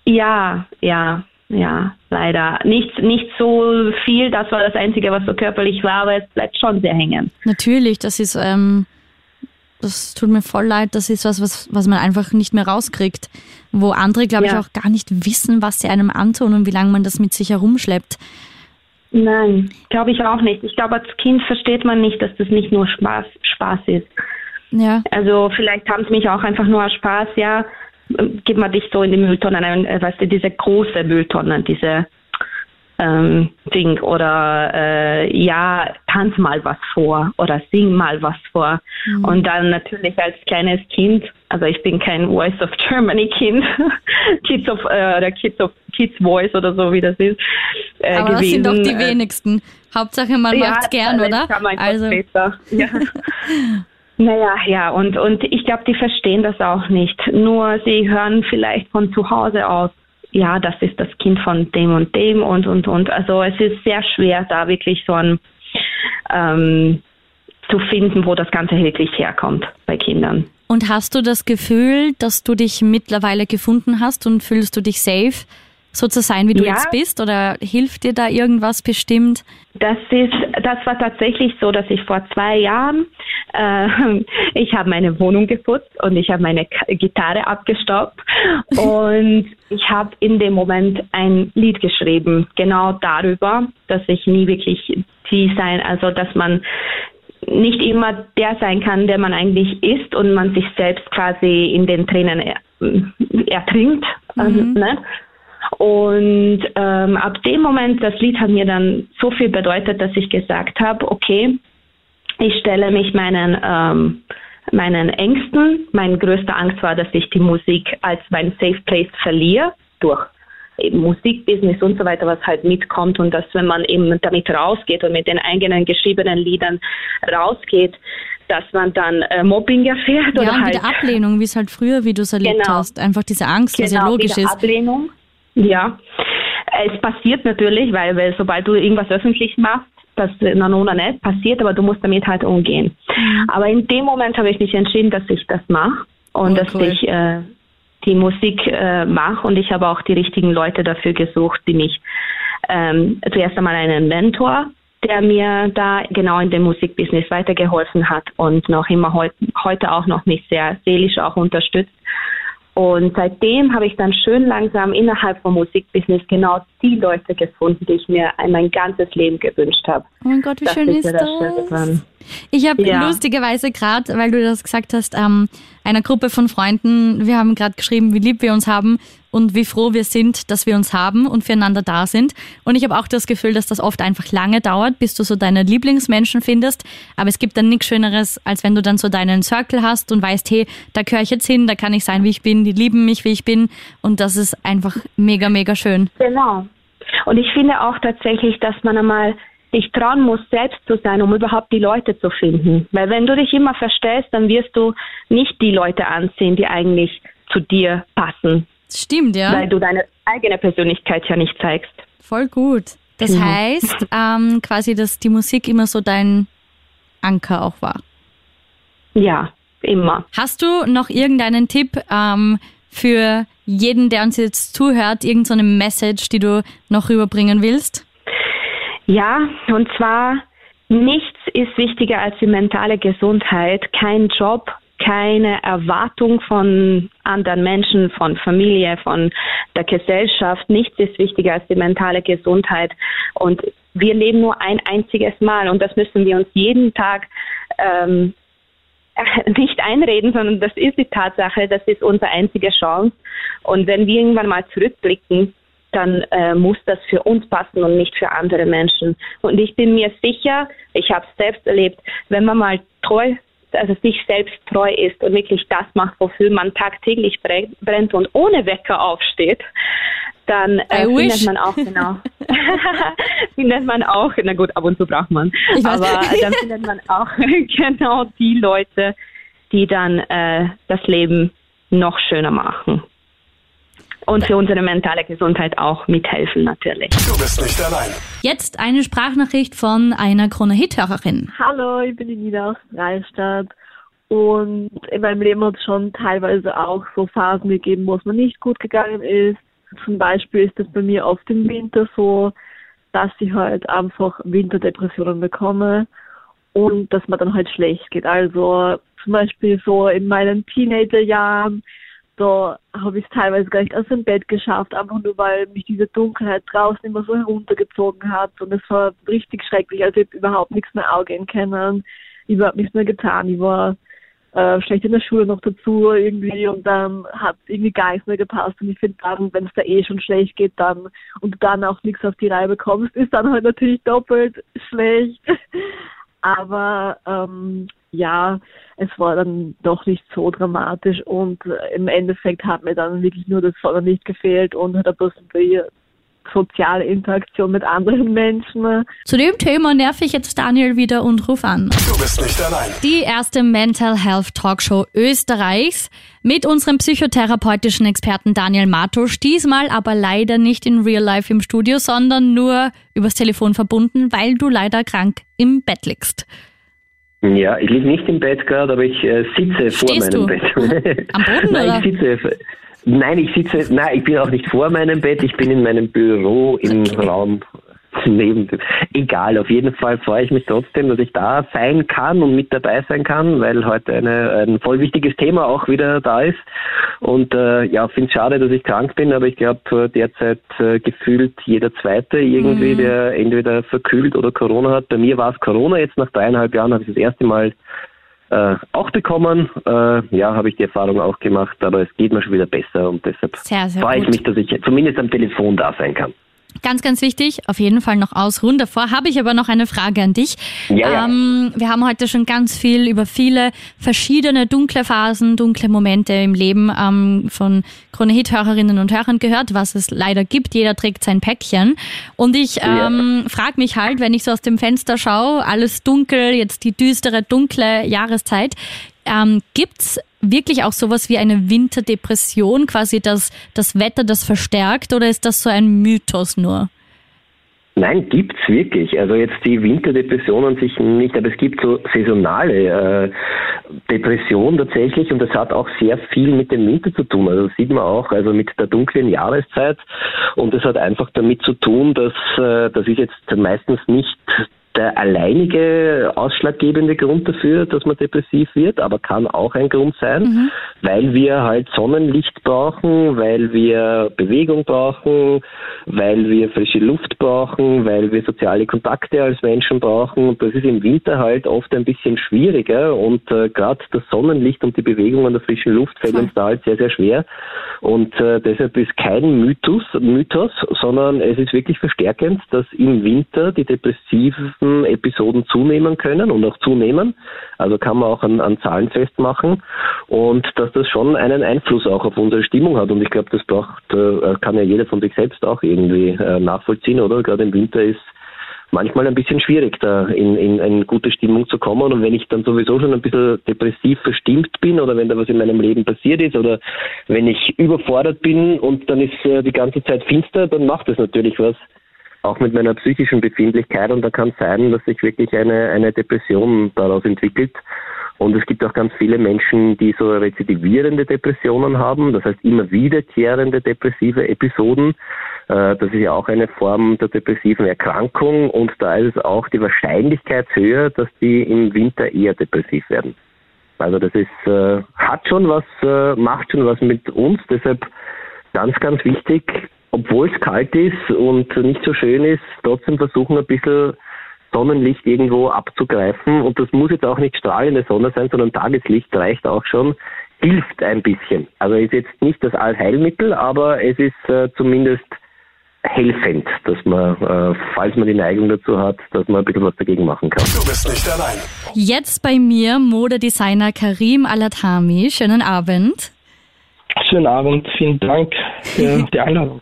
Ja, ja, ja, leider. Nicht, nicht so viel, das war das Einzige, was so körperlich war, aber es bleibt schon sehr hängen. Natürlich, das ist, ähm, das tut mir voll leid, das ist was, was, was man einfach nicht mehr rauskriegt. Wo andere, glaube Ja. ich, auch gar nicht wissen, was sie einem antun und wie lange man das mit sich herumschleppt. Nein, glaube ich auch nicht. Ich glaube, als Kind versteht man nicht, dass das nicht nur Spaß, Spaß ist. Ja, Also vielleicht haben sie mich auch einfach nur aus Spaß, ja, ähm, gib mal dich so in die Mülltonne, rein, äh, weißt du, diese große Mülltonne, diese ähm, Ding oder äh, ja, tanz mal was vor oder sing mal was vor. Und dann natürlich als kleines Kind, also ich bin kein Voice of Germany Kind, Kids of äh, oder Kids of Kids Voice oder so wie das ist. Äh, aber das gewesen. sind doch die Äh, wenigsten. Hauptsache, man macht's gern, das oder? Also. Ja. Naja, ja, und, und ich glaube, die verstehen das auch nicht. Nur sie hören vielleicht von zu Hause aus, ja, das ist das Kind von dem und dem und, und, und. Also es ist sehr schwer, da wirklich so ein, ähm, zu finden, wo das Ganze wirklich herkommt bei Kindern. und hast du das Gefühl, dass du dich mittlerweile gefunden hast und fühlst du dich safe, so zu sein, wie du Ja. jetzt bist? Oder hilft dir da irgendwas bestimmt? Das ist, das war tatsächlich so, dass ich vor zwei Jahren, äh, ich habe meine Wohnung geputzt und ich habe meine Gitarre abgestaubt und ich habe in dem Moment ein Lied geschrieben, genau darüber, dass ich nie wirklich die sein, also dass man nicht immer der sein kann, der man eigentlich ist und man sich selbst quasi in den Tränen er, ertrinkt. Also, ne? Und ähm, ab dem Moment, das Lied hat mir dann so viel bedeutet, dass ich gesagt habe, okay, ich stelle mich meinen, ähm, meinen Ängsten. Meine größte Angst war, dass ich die Musik als mein Safe Place verliere durch Musikbusiness und so weiter, was halt mitkommt und dass wenn man eben damit rausgeht und mit den eigenen geschriebenen Liedern rausgeht, dass man dann äh, Mobbing erfährt Ja, oder und halt wieder Ablehnung, wie es halt früher, wie du es erlebt Genau. hast. Einfach diese Angst, was ja Genau, logisch ist. Ablehnung. Ja. Es passiert natürlich, weil, weil sobald du irgendwas öffentlich machst, das na oder nicht passiert, aber du musst damit halt umgehen. Mhm. Aber in dem Moment habe ich mich entschieden, dass ich das mache und Oh, dass cool. ich äh, die Musik äh, mache und ich habe auch die richtigen Leute dafür gesucht, die mich ähm, zuerst einmal einen Mentor, der mir da genau in dem Musikbusiness weitergeholfen hat und noch immer heut, heute auch noch mich sehr seelisch auch unterstützt. Und seitdem habe ich dann schön langsam innerhalb vom Musikbusiness genau die Leute gefunden, die ich mir mein ganzes Leben gewünscht habe. Oh mein Gott, wie schön ist das. Ich habe Ja. lustigerweise gerade, weil du das gesagt hast, ähm, einer Gruppe von Freunden, wir haben gerade geschrieben, wie lieb wir uns haben und wie froh wir sind, dass wir uns haben und füreinander da sind. Und ich habe auch das Gefühl, dass das oft einfach lange dauert, bis du so deine Lieblingsmenschen findest. Aber es gibt dann nichts Schöneres, als wenn du dann so deinen Circle hast und weißt, hey, da gehöre ich jetzt hin, da kann ich sein, wie ich bin, die lieben mich, wie ich bin. Und das ist einfach mega, mega schön. Genau. Und ich finde auch tatsächlich, dass man einmal sich trauen muss, selbst zu sein, um überhaupt die Leute zu finden. Weil wenn du dich immer verstellst, dann wirst du nicht die Leute anziehen, die eigentlich zu dir passen, stimmt, ja. weil du deine eigene Persönlichkeit ja nicht zeigst. Voll gut. Das Genau. heißt ähm, quasi, dass die Musik immer so dein Anker auch war. Ja, immer. Hast du noch irgendeinen Tipp ähm, für jeden, der uns jetzt zuhört, irgendeine so Message, die du noch rüberbringen willst? Ja, und zwar nichts ist wichtiger als die mentale Gesundheit. Kein Job, keine Erwartung von anderen Menschen, von Familie, von der Gesellschaft. Nichts ist wichtiger als die mentale Gesundheit. Und wir leben nur ein einziges Mal und das müssen wir uns jeden Tag ähm, nicht einreden, sondern das ist die Tatsache, das ist unsere einzige Chance. Und wenn wir irgendwann mal zurückblicken, dann äh, muss das für uns passen und nicht für andere Menschen. Und ich bin mir sicher, ich habe es selbst erlebt, wenn man mal treu, also sich selbst treu ist und wirklich das macht, wofür man tagtäglich bre- brennt und ohne Wecker aufsteht, dann äh, findet man auch genau, findet man auch, na gut, ab und zu braucht man, aber dann findet man auch genau die Leute, die dann äh, das Leben noch schöner machen. Und für unsere mentale Gesundheit auch mithelfen natürlich. Du bist nicht allein. Jetzt eine Sprachnachricht von einer Krone-Hit-Hörerin. Hallo, ich bin die Nina aus Freistadt und in meinem Leben hat es schon teilweise auch so Phasen gegeben, wo es mir nicht gut gegangen ist Zum Beispiel ist es bei mir oft im Winter so, dass ich halt einfach Winterdepressionen bekomme und dass mir dann halt schlecht geht. Also zum Beispiel so in meinen Teenagerjahren, da habe ich es teilweise gar nicht aus dem Bett geschafft, einfach nur weil mich diese Dunkelheit draußen immer so heruntergezogen hat und es war richtig schrecklich. Also ich habe überhaupt nichts mehr Augen können, überhaupt nichts mehr getan. Ich war äh, schlecht in der Schule noch dazu irgendwie und dann hat irgendwie gar nichts mehr gepasst und ich finde dann, wenn es da eh schon schlecht geht dann und du dann auch nichts auf die Reihe bekommst, ist dann halt natürlich doppelt schlecht. Aber ähm, ja, es war dann doch nicht so dramatisch und äh, im Endeffekt hat mir dann wirklich nur das Sonnenlicht gefehlt und hat ein bisschen die soziale Interaktion mit anderen Menschen. Zu dem Thema nerv ich jetzt Daniel wieder und ruf an. Du bist nicht allein. Die erste Mental Health Talkshow Österreichs mit unserem psychotherapeutischen Experten Daniel Matusch. Diesmal aber leider nicht in Real Life im Studio, sondern nur übers Telefon verbunden, weil du leider krank im Bett liegst. Ja, ich liege nicht im Bett gerade, aber ich äh, sitze vor Stehst meinem du? Bett. Am Boden, nein, oder? ich sitze. Nein, ich sitze. Nein, ich bin auch nicht vor meinem Bett. Ich bin in meinem Büro im Raum neben. dem- Egal, auf jeden Fall freue ich mich trotzdem, dass ich da sein kann und mit dabei sein kann, weil heute eine, ein voll wichtiges Thema auch wieder da ist. Und äh, ja, finde es schade, dass ich krank bin, aber ich glaube derzeit äh, gefühlt jeder Zweite irgendwie, der entweder verkühlt oder Corona hat. Bei mir war es Corona. Jetzt nach dreieinhalb Jahren habe ich das erste Mal äh, auch bekommen. Äh, ja, habe ich die Erfahrung auch gemacht, aber es geht mir schon wieder besser und deshalb Sehr, sehr freue ich mich, dass ich zumindest am Telefon da sein kann. Ganz, ganz wichtig, auf jeden Fall noch ausruhen. Davor habe ich aber noch eine Frage an dich. Ja, ja. Ähm, wir haben heute schon ganz viel über viele verschiedene dunkle Phasen, dunkle Momente im Leben ähm, von Krone-Hit-Hörerinnen und Hörern gehört, was es leider gibt. Jeder trägt sein Päckchen. Und ich Ja. ähm, frage mich halt, wenn ich so aus dem Fenster schaue, alles dunkel, jetzt die düstere, dunkle Jahreszeit, ähm, gibt's wirklich auch sowas wie eine Winterdepression, quasi das, das Wetter, das verstärkt, oder ist das so ein Mythos nur? Nein, gibt's wirklich. Also jetzt die Winterdepression an sich nicht, aber es gibt so saisonale äh, Depression tatsächlich und das hat auch sehr viel mit dem Winter zu tun. Also das sieht man auch, also mit der dunklen Jahreszeit und das hat einfach damit zu tun, dass äh, das ist jetzt meistens nicht der alleinige ausschlaggebende Grund dafür, dass man depressiv wird, aber kann auch ein Grund sein, weil wir halt Sonnenlicht brauchen, weil wir Bewegung brauchen, weil wir frische Luft brauchen, weil wir soziale Kontakte als Menschen brauchen. Und das ist im Winter halt oft ein bisschen schwieriger und äh, gerade das Sonnenlicht und die Bewegung an der frischen Luft fällt uns da halt sehr, sehr schwer. Und äh, deshalb ist kein Mythos, Mythos, sondern es ist wirklich verstärkend, dass im Winter die depressiven Episoden zunehmen können und auch zunehmen. Also kann man auch an, an Zahlen festmachen und dass das schon einen Einfluss auch auf unsere Stimmung hat. Und ich glaube, das braucht, äh, kann ja jeder von sich selbst auch irgendwie äh, nachvollziehen, oder? Gerade im Winter ist manchmal ein bisschen schwierig, da in, in eine gute Stimmung zu kommen. Und wenn ich dann sowieso schon ein bisschen depressiv verstimmt bin oder wenn da was in meinem Leben passiert ist oder wenn ich überfordert bin und dann ist äh, die ganze Zeit finster, dann macht das natürlich was auch mit meiner psychischen Befindlichkeit und da kann es sein, dass sich wirklich eine, eine Depression daraus entwickelt. Und es gibt auch ganz viele Menschen, die so rezidivierende Depressionen haben, das heißt immer wiederkehrende depressive Episoden. Äh, Das ist ja auch eine Form der depressiven Erkrankung und da ist es auch die Wahrscheinlichkeit höher, dass die im Winter eher depressiv werden. Also das ist, äh, hat schon was, äh, macht schon was mit uns, deshalb ganz, ganz wichtig, obwohl es kalt ist und nicht so schön ist, trotzdem versuchen ein bisschen Sonnenlicht irgendwo abzugreifen. Und das muss jetzt auch nicht strahlende Sonne sein, sondern Tageslicht reicht auch schon. Hilft ein bisschen. Also ist jetzt nicht das Allheilmittel, aber es ist äh, zumindest helfend, dass man, äh, falls man die Neigung dazu hat, dass man ein bisschen was dagegen machen kann. Du bist nicht allein. Jetzt bei mir Modedesigner Karim Alatami. Schönen Abend. Schönen Abend, vielen Dank für die Einladung.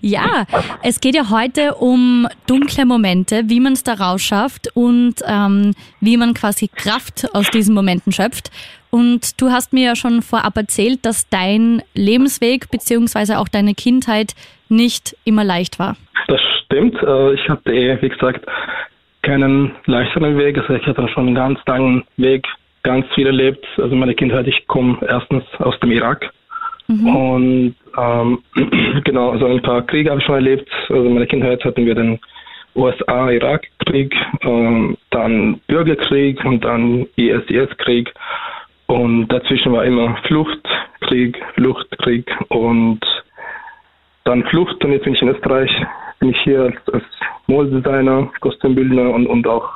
Ja, es geht ja heute um dunkle Momente, wie man es da rausschafft und ähm, wie man quasi Kraft aus diesen Momenten schöpft. Und du hast mir ja schon vorab erzählt, dass dein Lebensweg beziehungsweise auch deine Kindheit nicht immer leicht war. Das stimmt. äh, Ich hatte eh, wie gesagt, keinen leichteren Weg. Also ich hatte schon einen ganz langen Weg, ganz viel erlebt. Also meine Kindheit, ich komme erstens aus dem Irak und Ähm, genau, also ein paar Kriege habe ich schon erlebt. Also in meiner Kindheit hatten wir den USA-Irak-Krieg, ähm, dann Bürgerkrieg und dann IS-IS-Krieg. Und dazwischen war immer Fluchtkrieg, Fluchtkrieg und dann Flucht. Und jetzt bin ich in Österreich, bin ich hier als, als Modedesigner, Kostümbildner und, und auch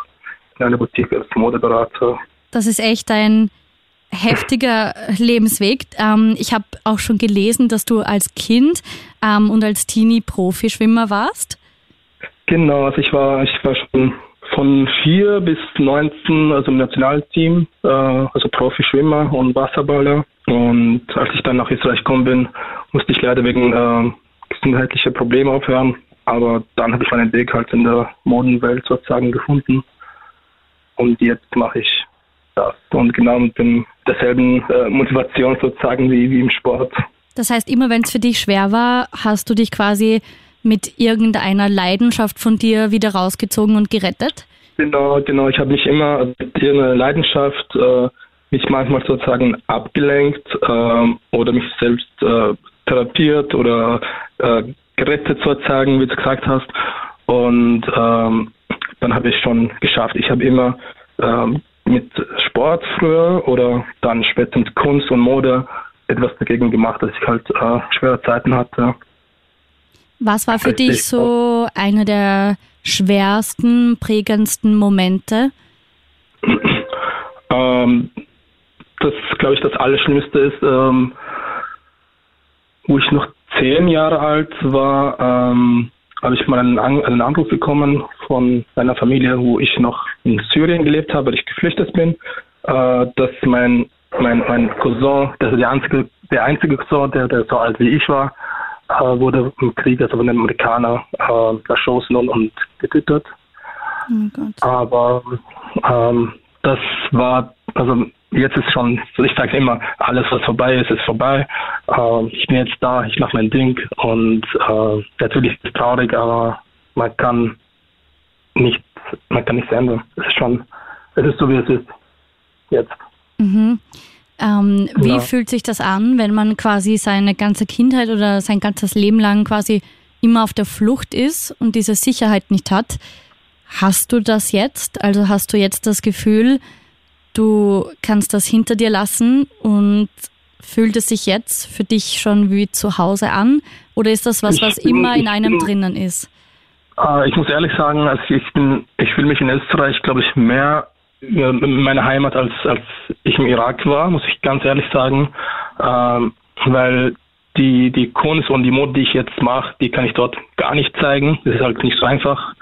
in einer Boutique als Modeberater. Das ist echt ein heftiger Lebensweg. Ähm, ich habe auch schon gelesen, dass du als Kind ähm, und als Teenie Profischwimmer warst. Genau, also ich war, ich war schon von vier bis 19, also im Nationalteam, äh, also Profischwimmer und Wasserballer. Und als ich dann nach Österreich gekommen bin, musste ich leider wegen äh, gesundheitlicher Probleme aufhören. Aber dann habe ich meinen Weg halt in der Modenwelt sozusagen gefunden. Und jetzt mache ich das. Und genau mit dem, derselben äh, Motivation sozusagen wie, wie im Sport. Das heißt, immer wenn es für dich schwer war, hast du dich quasi mit irgendeiner Leidenschaft von dir wieder rausgezogen und gerettet? Genau, genau. Ich habe mich immer mit irgendeiner Leidenschaft äh, mich manchmal sozusagen abgelenkt äh, oder mich selbst äh, therapiert oder äh, gerettet sozusagen, wie du gesagt hast. Und ähm, dann habe ich schon geschafft. Ich habe immer ähm, mit Sport früher oder dann später mit Kunst und Mode etwas dagegen gemacht, dass ich halt äh, schwere Zeiten hatte. Was war für Richtig. dich so einer der schwersten, prägendsten Momente? Ähm, das, glaube ich, das Allerschlimmste ist, ähm, wo ich noch zehn Jahre alt war, ähm, habe ich mal einen, einen, Anruf bekommen von einer Familie, wo ich noch in Syrien gelebt habe, weil ich geflüchtet bin, äh, dass mein, mein, mein Cousin, das ist der einzige, der einzige Cousin, der, der so alt wie ich war, äh, wurde im Krieg, also von den Amerikanern, äh, erschossen und, und getötet. Oh Aber ähm, das war, also jetzt ist schon, ich sage immer, alles was vorbei ist, ist vorbei. Äh, ich bin jetzt da, ich mache mein Ding und äh, natürlich ist es traurig, aber man kann nicht, man kann nichts ändern. Es ist schon, es ist so wie es ist jetzt. Mhm. Ähm, wie ja. fühlt sich das an, wenn man quasi seine ganze Kindheit oder sein ganzes Leben lang quasi immer auf der Flucht ist und diese Sicherheit nicht hat? Hast du das jetzt? Also hast du jetzt das Gefühl, du kannst das hinter dir lassen und fühlt es sich jetzt für dich schon wie zu Hause an? Oder ist das was, was bin, immer in einem bin, drinnen ist? Äh, ich muss ehrlich sagen, also ich bin, ich fühle mich in Österreich, glaube ich, mehr in meiner Heimat, als, als ich im Irak war, muss ich ganz ehrlich sagen. Ähm, weil die, die Kunst und die Mode, die ich jetzt mache, die kann ich dort gar nicht zeigen. Das ist halt nicht so einfach.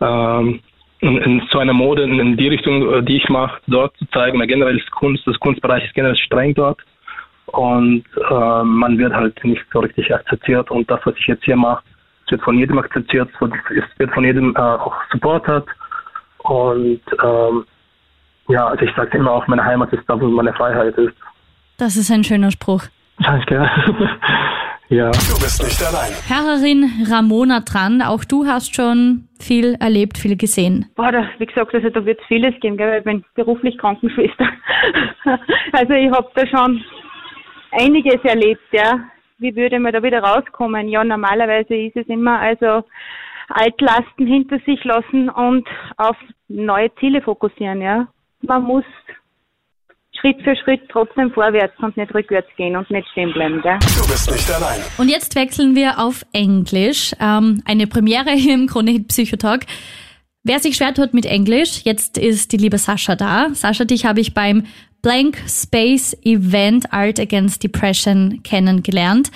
Ähm, in, so einer Mode in, die Richtung, äh, die ich mache, dort zu zeigen. Generell ist Kunst, das Kunstbereich ist generell streng dort. Und äh, man wird halt nicht so richtig akzeptiert. Und das, was ich jetzt hier mache, wird von jedem akzeptiert, es wird von jedem äh, auch supportet. Und ähm, ja, also ich sage immer auch, meine Heimat ist da, wo meine Freiheit ist. Das ist ein schöner Spruch. Danke. ja. Du bist nicht allein. Herrerin Ramona Tran, auch du hast schon viel erlebt, viel gesehen. Boah, da, wie gesagt, also da wird es vieles geben, gell? ich bin beruflich Krankenschwester. also ich habe da schon einiges erlebt, ja. Wie würde man da wieder rauskommen? Ja, normalerweise ist es immer, also Altlasten hinter sich lassen und auf neue Ziele fokussieren, ja man muss Schritt für Schritt trotzdem vorwärts und nicht rückwärts gehen und nicht stehen bleiben. Gell? Du bist nicht allein. Und jetzt wechseln wir auf Englisch. Ähm, eine Premiere hier im Krone Psychotalk. Wer sich schwer tut mit Englisch, jetzt ist die liebe Sascha da. Sascha, dich habe ich beim Blank Space Event Art Against Depression kennengelernt.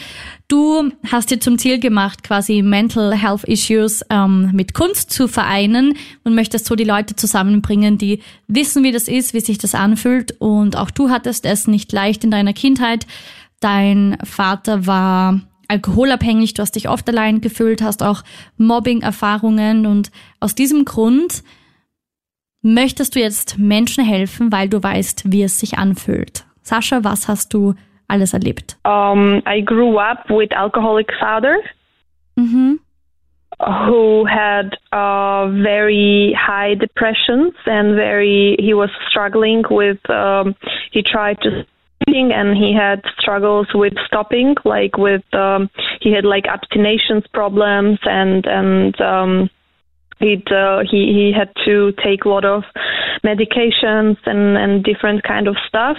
Du hast dir zum Ziel gemacht, quasi Mental Health Issues ähm, mit Kunst zu vereinen und möchtest so die Leute zusammenbringen, die wissen, wie das ist, wie sich das anfühlt. Und auch du hattest es nicht leicht in deiner Kindheit. Dein Vater war alkoholabhängig, du hast dich oft allein gefühlt, hast auch Mobbing-Erfahrungen und aus diesem Grund möchtest du jetzt Menschen helfen, weil du weißt, wie es sich anfühlt. Sascha, was hast du alles erlebt? Um, I grew up with alcoholic father. Mhm. who had uh, very high depressions and very he was struggling with um, he tried to and he had struggles with stopping, like with um, he had like abstinence problems and and um, he'd uh, he he had to take a lot of medications and and different kind of stuff,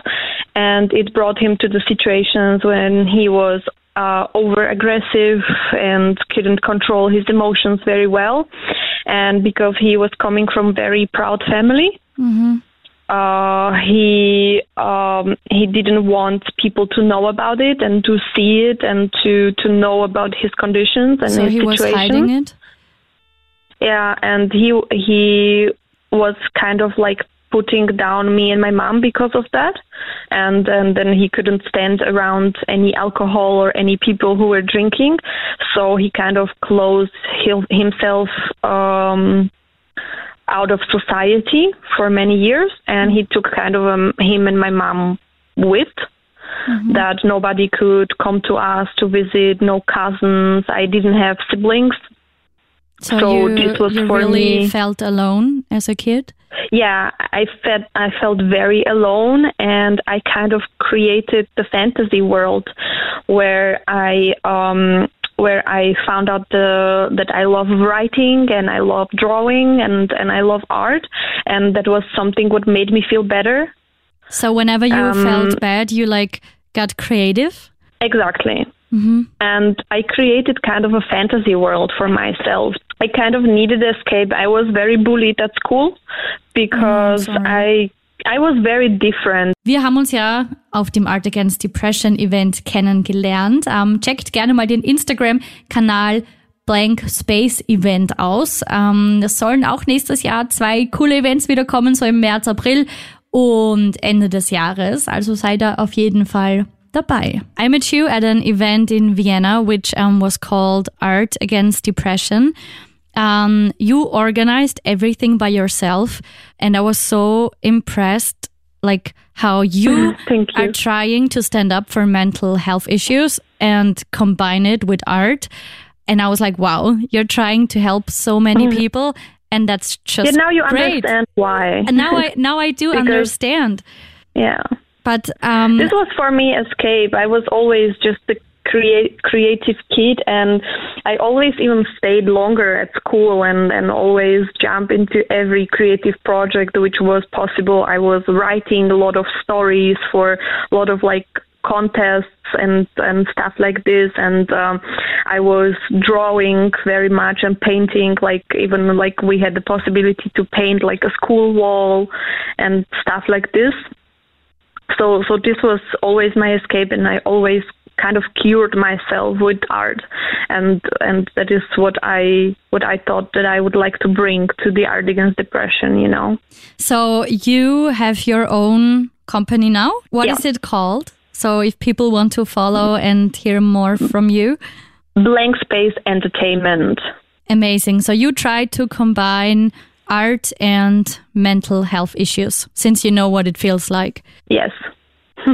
and it brought him to the situations when he was uh, over aggressive and couldn't control his emotions very well. And because he was coming from very proud family, Mm-hmm. uh, he um, he didn't want people to know about it and to see it and to to know about his conditions and So his he was situation. hiding it? Yeah, and he he was kind of like putting down me and my mom because of that, and and then he couldn't stand around any alcohol or any people who were drinking, so he kind of closed himself um, out of society for many years, and he took kind of um, him and my mom with. That nobody could come to us to visit, no cousins. I didn't have siblings, So, So you, this was you for really me- felt alone as a kid? yeah i felt i felt very alone and i kind of created the fantasy world where i um where i found out the that i love writing and i love drawing and and i love art and that was something what made me feel better So whenever you Um, felt bad, you like got creative? exactly Mm-hmm. and I created kind of a fantasy world for myself. I kind of needed escape. I was very bullied at school because I I was very different. Wir haben uns ja auf dem Art Against Depression Event kennengelernt. Ähm, checkt gerne mal den Instagram-Kanal Blank Space Event aus. Ähm, es sollen auch nächstes Jahr zwei coole Events wieder kommen, so im März, April und Ende des Jahres. Also sei da auf jeden Fall dabei. I met you at an event in Vienna, which um, was called Art Against Depression. Um, you organized everything by yourself, and I was so impressed, like how you, you. are trying to stand up for mental health issues and combine it with art. And I was like, wow, you're trying to help so many people, and that's just yeah, now you great. understand why. And now I now I do Because- understand. yeah. But um, This was for me escape. I was always just a create creative kid and I always even stayed longer at school and, and always jump into every creative project which was possible. I was writing a lot of stories for a lot of like contests and and stuff like this and um, I was drawing very much and painting like even like we had the possibility to paint like a school wall and stuff like this so so this was always my escape and i always kind of cured myself with art and and that is what i what i thought that i would like to bring to the art against depression you know So you have your own company now. What is Yeah. it called? So if people want to follow and hear more from you, blank space entertainment amazing. So you try to combine art and mental health issues since you know what it feels like. yes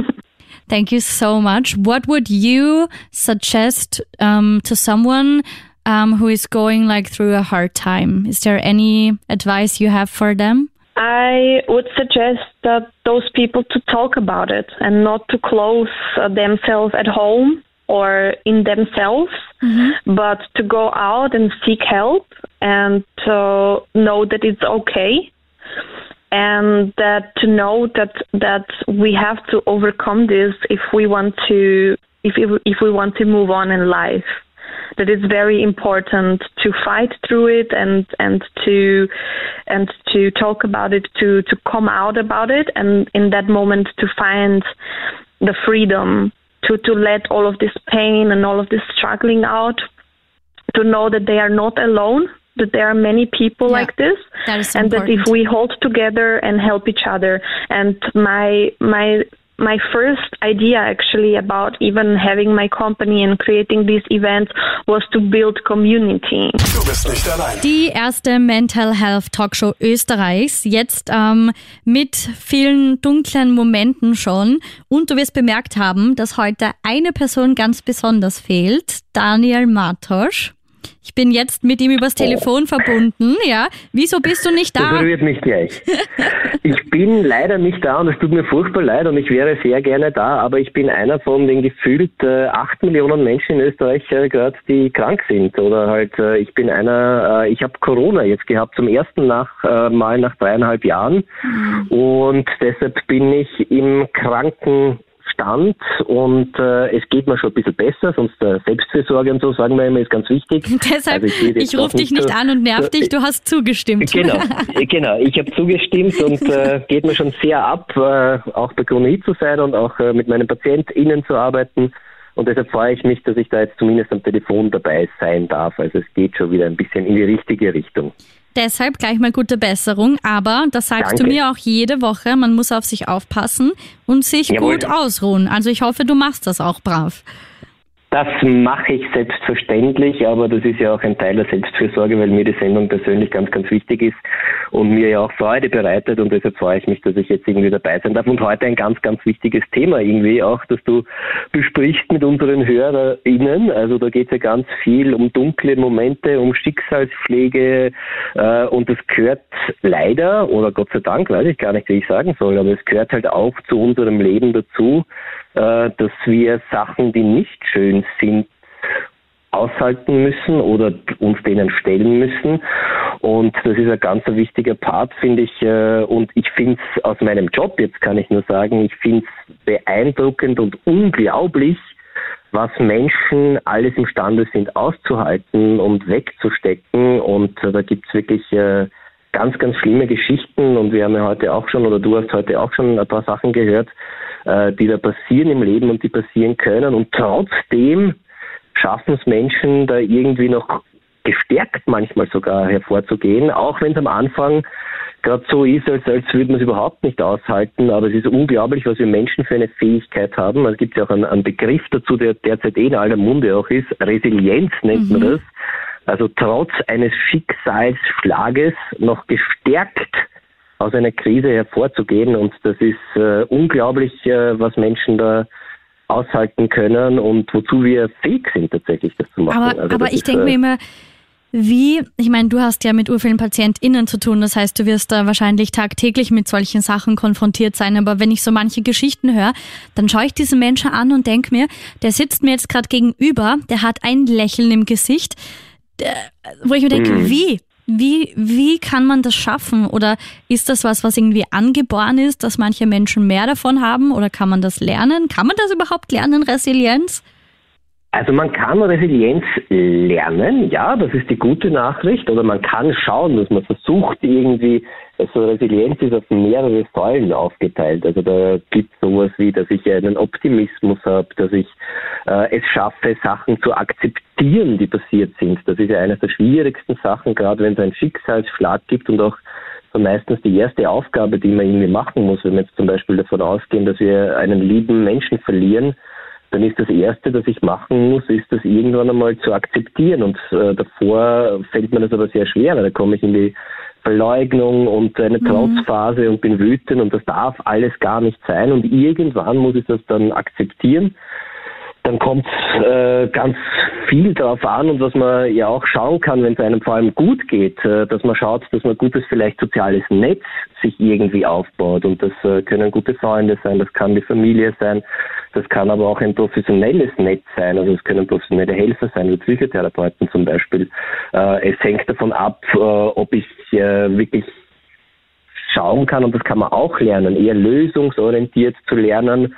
Thank you so much. What would you suggest um, to someone um, who is going like through a hard time? Is there any advice you have for them? I would suggest that those people to talk about it and not to close uh, themselves at home or in themselves, mm-hmm. but to go out and seek help and to know that it's okay and that to know that that we have to overcome this if we want to if if, if we want to move on in life. That it's very important to fight through it and and to and to talk about it to to come out about it and in that moment to find the freedom to to let all of this pain and all of this struggling out to know that they are not alone that there are many people Yeah. like this That is so and that if we hold together and help each other and my my my first idea actually about even having my company and creating these events was to build community Du bist nicht allein. Die erste Mental Health Talkshow Österreichs, jetzt ähm, mit vielen dunklen Momenten schon. Und du wirst bemerkt haben, dass heute eine Person ganz besonders fehlt, Daniel Matosch. Ich bin jetzt mit ihm übers Telefon verbunden, ja. Wieso bist du nicht da? Das berührt mich gleich. Ich bin leider nicht da und es tut mir furchtbar leid und ich wäre sehr gerne da, aber ich bin einer von den gefühlt äh, acht Millionen Menschen in Österreich äh, gerade, die krank sind. Oder halt, äh, ich bin einer, äh, ich habe Corona jetzt gehabt, zum ersten nach, äh, Mal nach dreieinhalb Jahren. Mhm. Und deshalb bin ich im Kranken Stand und äh, es geht mir schon ein bisschen besser, sonst äh, Selbstfürsorge und so, sagen wir immer, ist ganz wichtig. Deshalb, also ich, ich rufe dich nicht so, an und nerv dich, du hast zugestimmt. Genau, genau. Ich habe zugestimmt und äh, geht mir schon sehr ab, äh, auch bei Chronie zu sein und auch äh, mit meinen PatientInnen zu arbeiten. Und deshalb freue ich mich, dass ich da jetzt zumindest am Telefon dabei sein darf. Also es geht schon wieder ein bisschen in die richtige Richtung. Deshalb gleich mal gute Besserung. Aber das sagst Danke. du mir auch jede Woche. Man muss auf sich aufpassen und sich Jawohl. gut ausruhen. Also ich hoffe, du machst das auch brav. Das mache ich selbstverständlich, aber das ist ja auch ein Teil der Selbstfürsorge, weil mir die Sendung persönlich ganz, ganz wichtig ist und mir ja auch Freude bereitet und deshalb freue ich mich, dass ich jetzt irgendwie dabei sein darf. Und heute ein ganz, ganz wichtiges Thema irgendwie auch, dass du besprichst mit unseren HörerInnen. Also da geht es ja ganz viel um dunkle Momente, um Schicksalspflege äh, und das gehört leider oder Gott sei Dank, weiß ich gar nicht, wie ich sagen soll, aber es gehört halt auch zu unserem Leben dazu, äh, dass wir Sachen, die nicht schön sind, aushalten müssen oder uns denen stellen müssen. Und das ist ein ganz wichtiger Part, finde ich. Äh, und ich finde es aus meinem Job, jetzt kann ich nur sagen, ich finde es beeindruckend und unglaublich, was Menschen alles imstande sind auszuhalten und wegzustecken. Und äh, da gibt es wirklich ganz, ganz schlimme Geschichten. Und wir haben ja heute auch schon, oder du hast heute auch schon ein paar Sachen gehört, äh, die da passieren im Leben und die passieren können. Und trotzdem schaffen es Menschen, da irgendwie noch gestärkt manchmal sogar hervorzugehen, auch wenn es am Anfang gerade so ist, als, als würde man es überhaupt nicht aushalten. Aber es ist unglaublich, was wir Menschen für eine Fähigkeit haben. Es gibt ja auch einen, einen, Begriff dazu, der derzeit eh in aller Munde auch ist. Resilienz nennt mhm. man das. Also trotz eines Schicksalsschlages noch gestärkt aus einer Krise hervorzugehen. Und das ist äh, unglaublich, äh, was Menschen da aushalten können und wozu wir fähig sind, tatsächlich das zu machen. Aber, also aber ich denke äh, mir immer, wie, ich meine, du hast ja mit urvielen PatientInnen zu tun, das heißt, du wirst da wahrscheinlich tagtäglich mit solchen Sachen konfrontiert sein, aber wenn ich so manche Geschichten höre, dann schaue ich diesen Menschen an und denke mir, der sitzt mir jetzt gerade gegenüber, der hat ein Lächeln im Gesicht, der, wo ich mir denke, mhm. wie? Wie, wie kann man das schaffen? Oder ist das was, was irgendwie angeboren ist, dass manche Menschen mehr davon haben? Oder kann man das lernen? Kann man das überhaupt lernen, Resilienz? Also man kann Resilienz lernen, ja, das ist die gute Nachricht. Oder man kann schauen, dass man versucht irgendwie, also Resilienz ist auf mehrere Säulen aufgeteilt. Also da gibt es sowas wie, dass ich einen Optimismus habe, dass ich äh, es schaffe, Sachen zu akzeptieren, die passiert sind. Das ist ja eine der schwierigsten Sachen, gerade wenn es einen Schicksalsschlag gibt und auch so meistens die erste Aufgabe, die man irgendwie machen muss, wenn wir jetzt zum Beispiel davon ausgehen, dass wir einen lieben Menschen verlieren, dann ist das Erste, das ich machen muss, ist das irgendwann einmal zu akzeptieren. Und äh, davor fällt mir das aber sehr schwer, weil da komme ich in die Verleugnung und eine mhm. Trotzphase und bin wütend und das darf alles gar nicht sein. Und irgendwann muss ich das dann akzeptieren dann kommt äh, ganz viel darauf an und was man ja auch schauen kann, wenn es einem vor allem gut geht, äh, dass man schaut, dass man gutes vielleicht soziales Netz sich irgendwie aufbaut und das äh, können gute Freunde sein, das kann die Familie sein, das kann aber auch ein professionelles Netz sein, also es können professionelle Helfer sein, wie Psychotherapeuten zum Beispiel. Äh, es hängt davon ab, äh, ob ich äh, wirklich schauen kann und das kann man auch lernen, eher lösungsorientiert zu lernen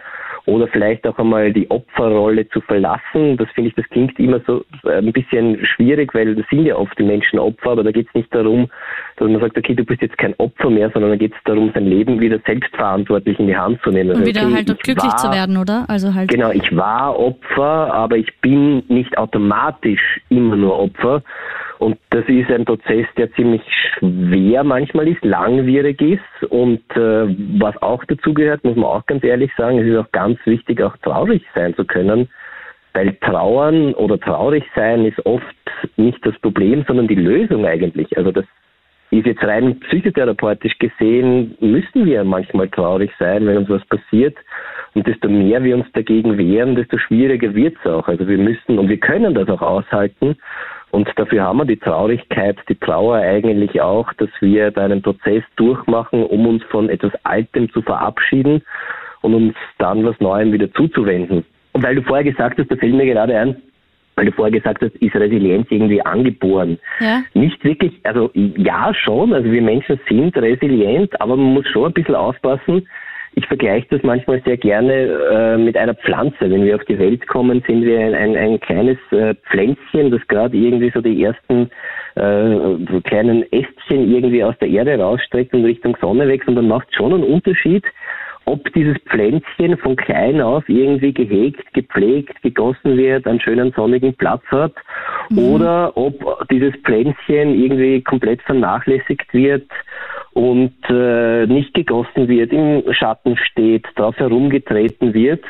oder vielleicht auch einmal die Opferrolle zu verlassen. Das finde ich, das klingt immer so äh, ein bisschen schwierig, weil das sind ja oft die Menschen Opfer, aber da geht es nicht darum, dass man sagt, okay, du bist jetzt kein Opfer mehr, sondern da geht es darum, sein Leben wieder selbstverantwortlich in die Hand zu nehmen. Und wieder okay, halt glücklich war, zu werden, oder? Also halt. Genau, ich war Opfer, aber ich bin nicht automatisch immer nur Opfer. Und das ist ein Prozess, der ziemlich schwer manchmal ist, langwierig ist. Und äh, was auch dazu gehört, muss man auch ganz ehrlich sagen, es ist auch ganz wichtig, auch traurig sein zu können. Weil trauern oder traurig sein ist oft nicht das Problem, sondern die Lösung eigentlich. Also das ist jetzt rein psychotherapeutisch gesehen, müssen wir manchmal traurig sein, wenn uns was passiert. Und desto mehr wir uns dagegen wehren, desto schwieriger wird es auch. Also wir müssen und wir können das auch aushalten. Und dafür haben wir die Traurigkeit, die Trauer eigentlich auch, dass wir da einen Prozess durchmachen, um uns von etwas Altem zu verabschieden und uns dann was Neuem wieder zuzuwenden. Und weil du vorher gesagt hast, da fällt mir gerade ein, weil du vorher gesagt hast, ist Resilienz irgendwie angeboren? Ja. Nicht wirklich, also ja schon, also wir Menschen sind resilient, aber man muss schon ein bisschen aufpassen. Ich vergleiche das manchmal sehr gerne äh, mit einer Pflanze. Wenn wir auf die Welt kommen, sind wir ein, ein, ein kleines äh, Pflänzchen, das gerade irgendwie so die ersten äh, kleinen Ästchen irgendwie aus der Erde rausstreckt und Richtung Sonne wächst und dann macht schon einen Unterschied, ob dieses Pflänzchen von klein auf irgendwie gehegt, gepflegt, gegossen wird, einen schönen sonnigen Platz hat mhm. oder ob dieses Pflänzchen irgendwie komplett vernachlässigt wird und äh, nicht gegossen wird, im Schatten steht, drauf herumgetreten wird,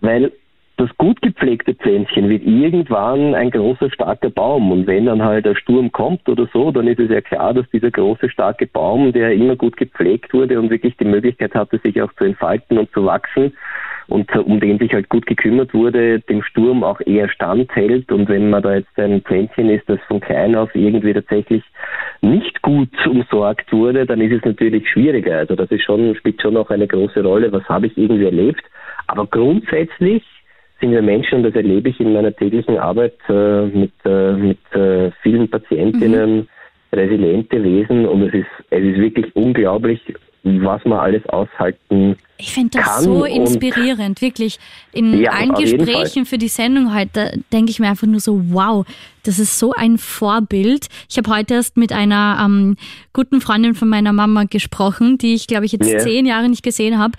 weil das gut gepflegte Pflänzchen wird irgendwann ein großer, starker Baum. Und wenn dann halt der Sturm kommt oder so, dann ist es ja klar, dass dieser große, starke Baum, der immer gut gepflegt wurde und wirklich die Möglichkeit hatte, sich auch zu entfalten und zu wachsen, und um den sich halt gut gekümmert wurde, dem Sturm auch eher standhält. Und wenn man da jetzt ein Pflänzchen ist, das von klein auf irgendwie tatsächlich nicht gut umsorgt wurde, dann ist es natürlich schwieriger. Also das ist schon, spielt schon auch eine große Rolle. Was habe ich irgendwie erlebt? Aber grundsätzlich sind wir Menschen, und das erlebe ich in meiner täglichen Arbeit äh, mit, äh, mit äh, vielen Patientinnen, mhm. resiliente Wesen und es ist, es ist wirklich unglaublich, was man alles aushalten Ich finde das so inspirierend, wirklich. In ja, allen Gesprächen für die Sendung heute denke ich mir einfach nur so, wow, das ist so ein Vorbild. Ich habe heute erst mit einer ähm, guten Freundin von meiner Mama gesprochen, die ich, glaube ich, jetzt yeah. zehn Jahre nicht gesehen habe.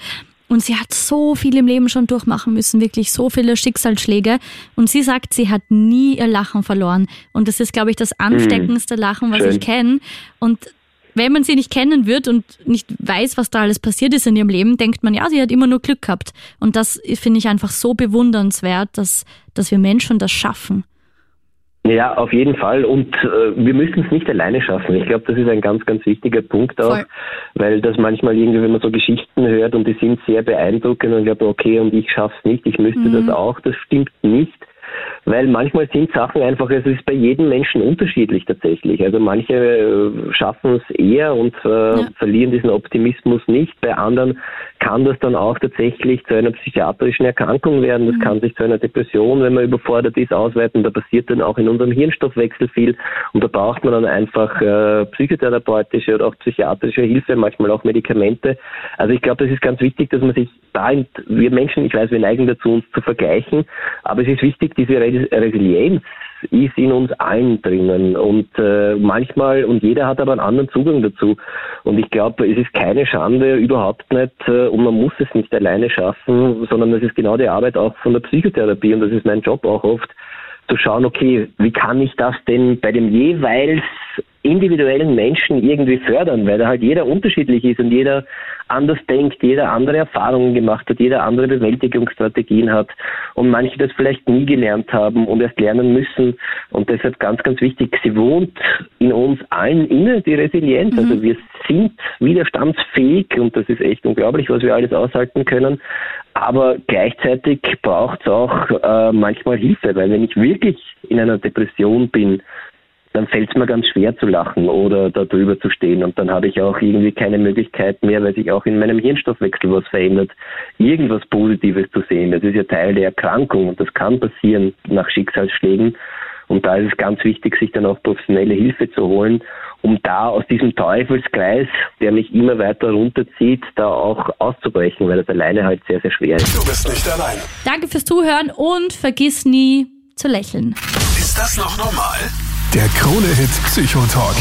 Und sie hat so viel im Leben schon durchmachen müssen, wirklich so viele Schicksalsschläge. Und sie sagt, sie hat nie ihr Lachen verloren. Und das ist, glaube ich, das hm. ansteckendste Lachen, was Schön. ich kenne. Und wenn man sie nicht kennen wird und nicht weiß, was da alles passiert ist in ihrem Leben, denkt man, ja, sie hat immer nur Glück gehabt. Und das finde ich einfach so bewundernswert, dass, dass wir Menschen das schaffen. Ja, auf jeden Fall. Und äh, wir müssen es nicht alleine schaffen. Ich glaube, das ist ein ganz, ganz wichtiger Punkt auch, Voll. weil das manchmal irgendwie, wenn man so Geschichten hört und die sind sehr beeindruckend und ich glaube, okay, und ich schaff's nicht, ich müsste mhm. das auch, das stimmt nicht weil manchmal sind Sachen einfach, es ist bei jedem Menschen unterschiedlich tatsächlich. Also manche äh, schaffen es eher und äh, ja. verlieren diesen Optimismus nicht. Bei anderen kann das dann auch tatsächlich zu einer psychiatrischen Erkrankung werden. Das mhm. kann sich zu einer Depression, wenn man überfordert ist, ausweiten. Da passiert dann auch in unserem Hirnstoffwechsel viel und da braucht man dann einfach äh, psychotherapeutische oder auch psychiatrische Hilfe, manchmal auch Medikamente. Also ich glaube, das ist ganz wichtig, dass man sich da, wir Menschen, ich weiß, wir neigen dazu, uns zu vergleichen, aber es ist wichtig, diese Resilienz ist in uns allen drinnen. Und äh, manchmal und jeder hat aber einen anderen Zugang dazu. Und ich glaube, es ist keine Schande überhaupt nicht äh, und man muss es nicht alleine schaffen, sondern es ist genau die Arbeit auch von der Psychotherapie und das ist mein Job auch oft zu schauen, okay, wie kann ich das denn bei dem jeweils individuellen Menschen irgendwie fördern, weil da halt jeder unterschiedlich ist und jeder anders denkt, jeder andere Erfahrungen gemacht hat, jeder andere Bewältigungsstrategien hat und manche das vielleicht nie gelernt haben und erst lernen müssen. Und deshalb ganz, ganz wichtig, sie wohnt in uns allen inne, die Resilienz. Mhm. Also wir sind widerstandsfähig und das ist echt unglaublich, was wir alles aushalten können. Aber gleichzeitig braucht es auch äh, manchmal Hilfe, weil wenn ich wirklich in einer Depression bin, dann fällt es mir ganz schwer zu lachen oder da drüber zu stehen. Und dann habe ich auch irgendwie keine Möglichkeit mehr, weil sich auch in meinem Hirnstoffwechsel was verändert, irgendwas Positives zu sehen. Das ist ja Teil der Erkrankung und das kann passieren nach Schicksalsschlägen. Und da ist es ganz wichtig, sich dann auch professionelle Hilfe zu holen, um da aus diesem Teufelskreis, der mich immer weiter runterzieht, da auch auszubrechen, weil das alleine halt sehr, sehr schwer ist. Du bist nicht allein. Danke fürs Zuhören und vergiss nie zu lächeln. Ist das noch normal? Der Krone-Hit Psychotalk.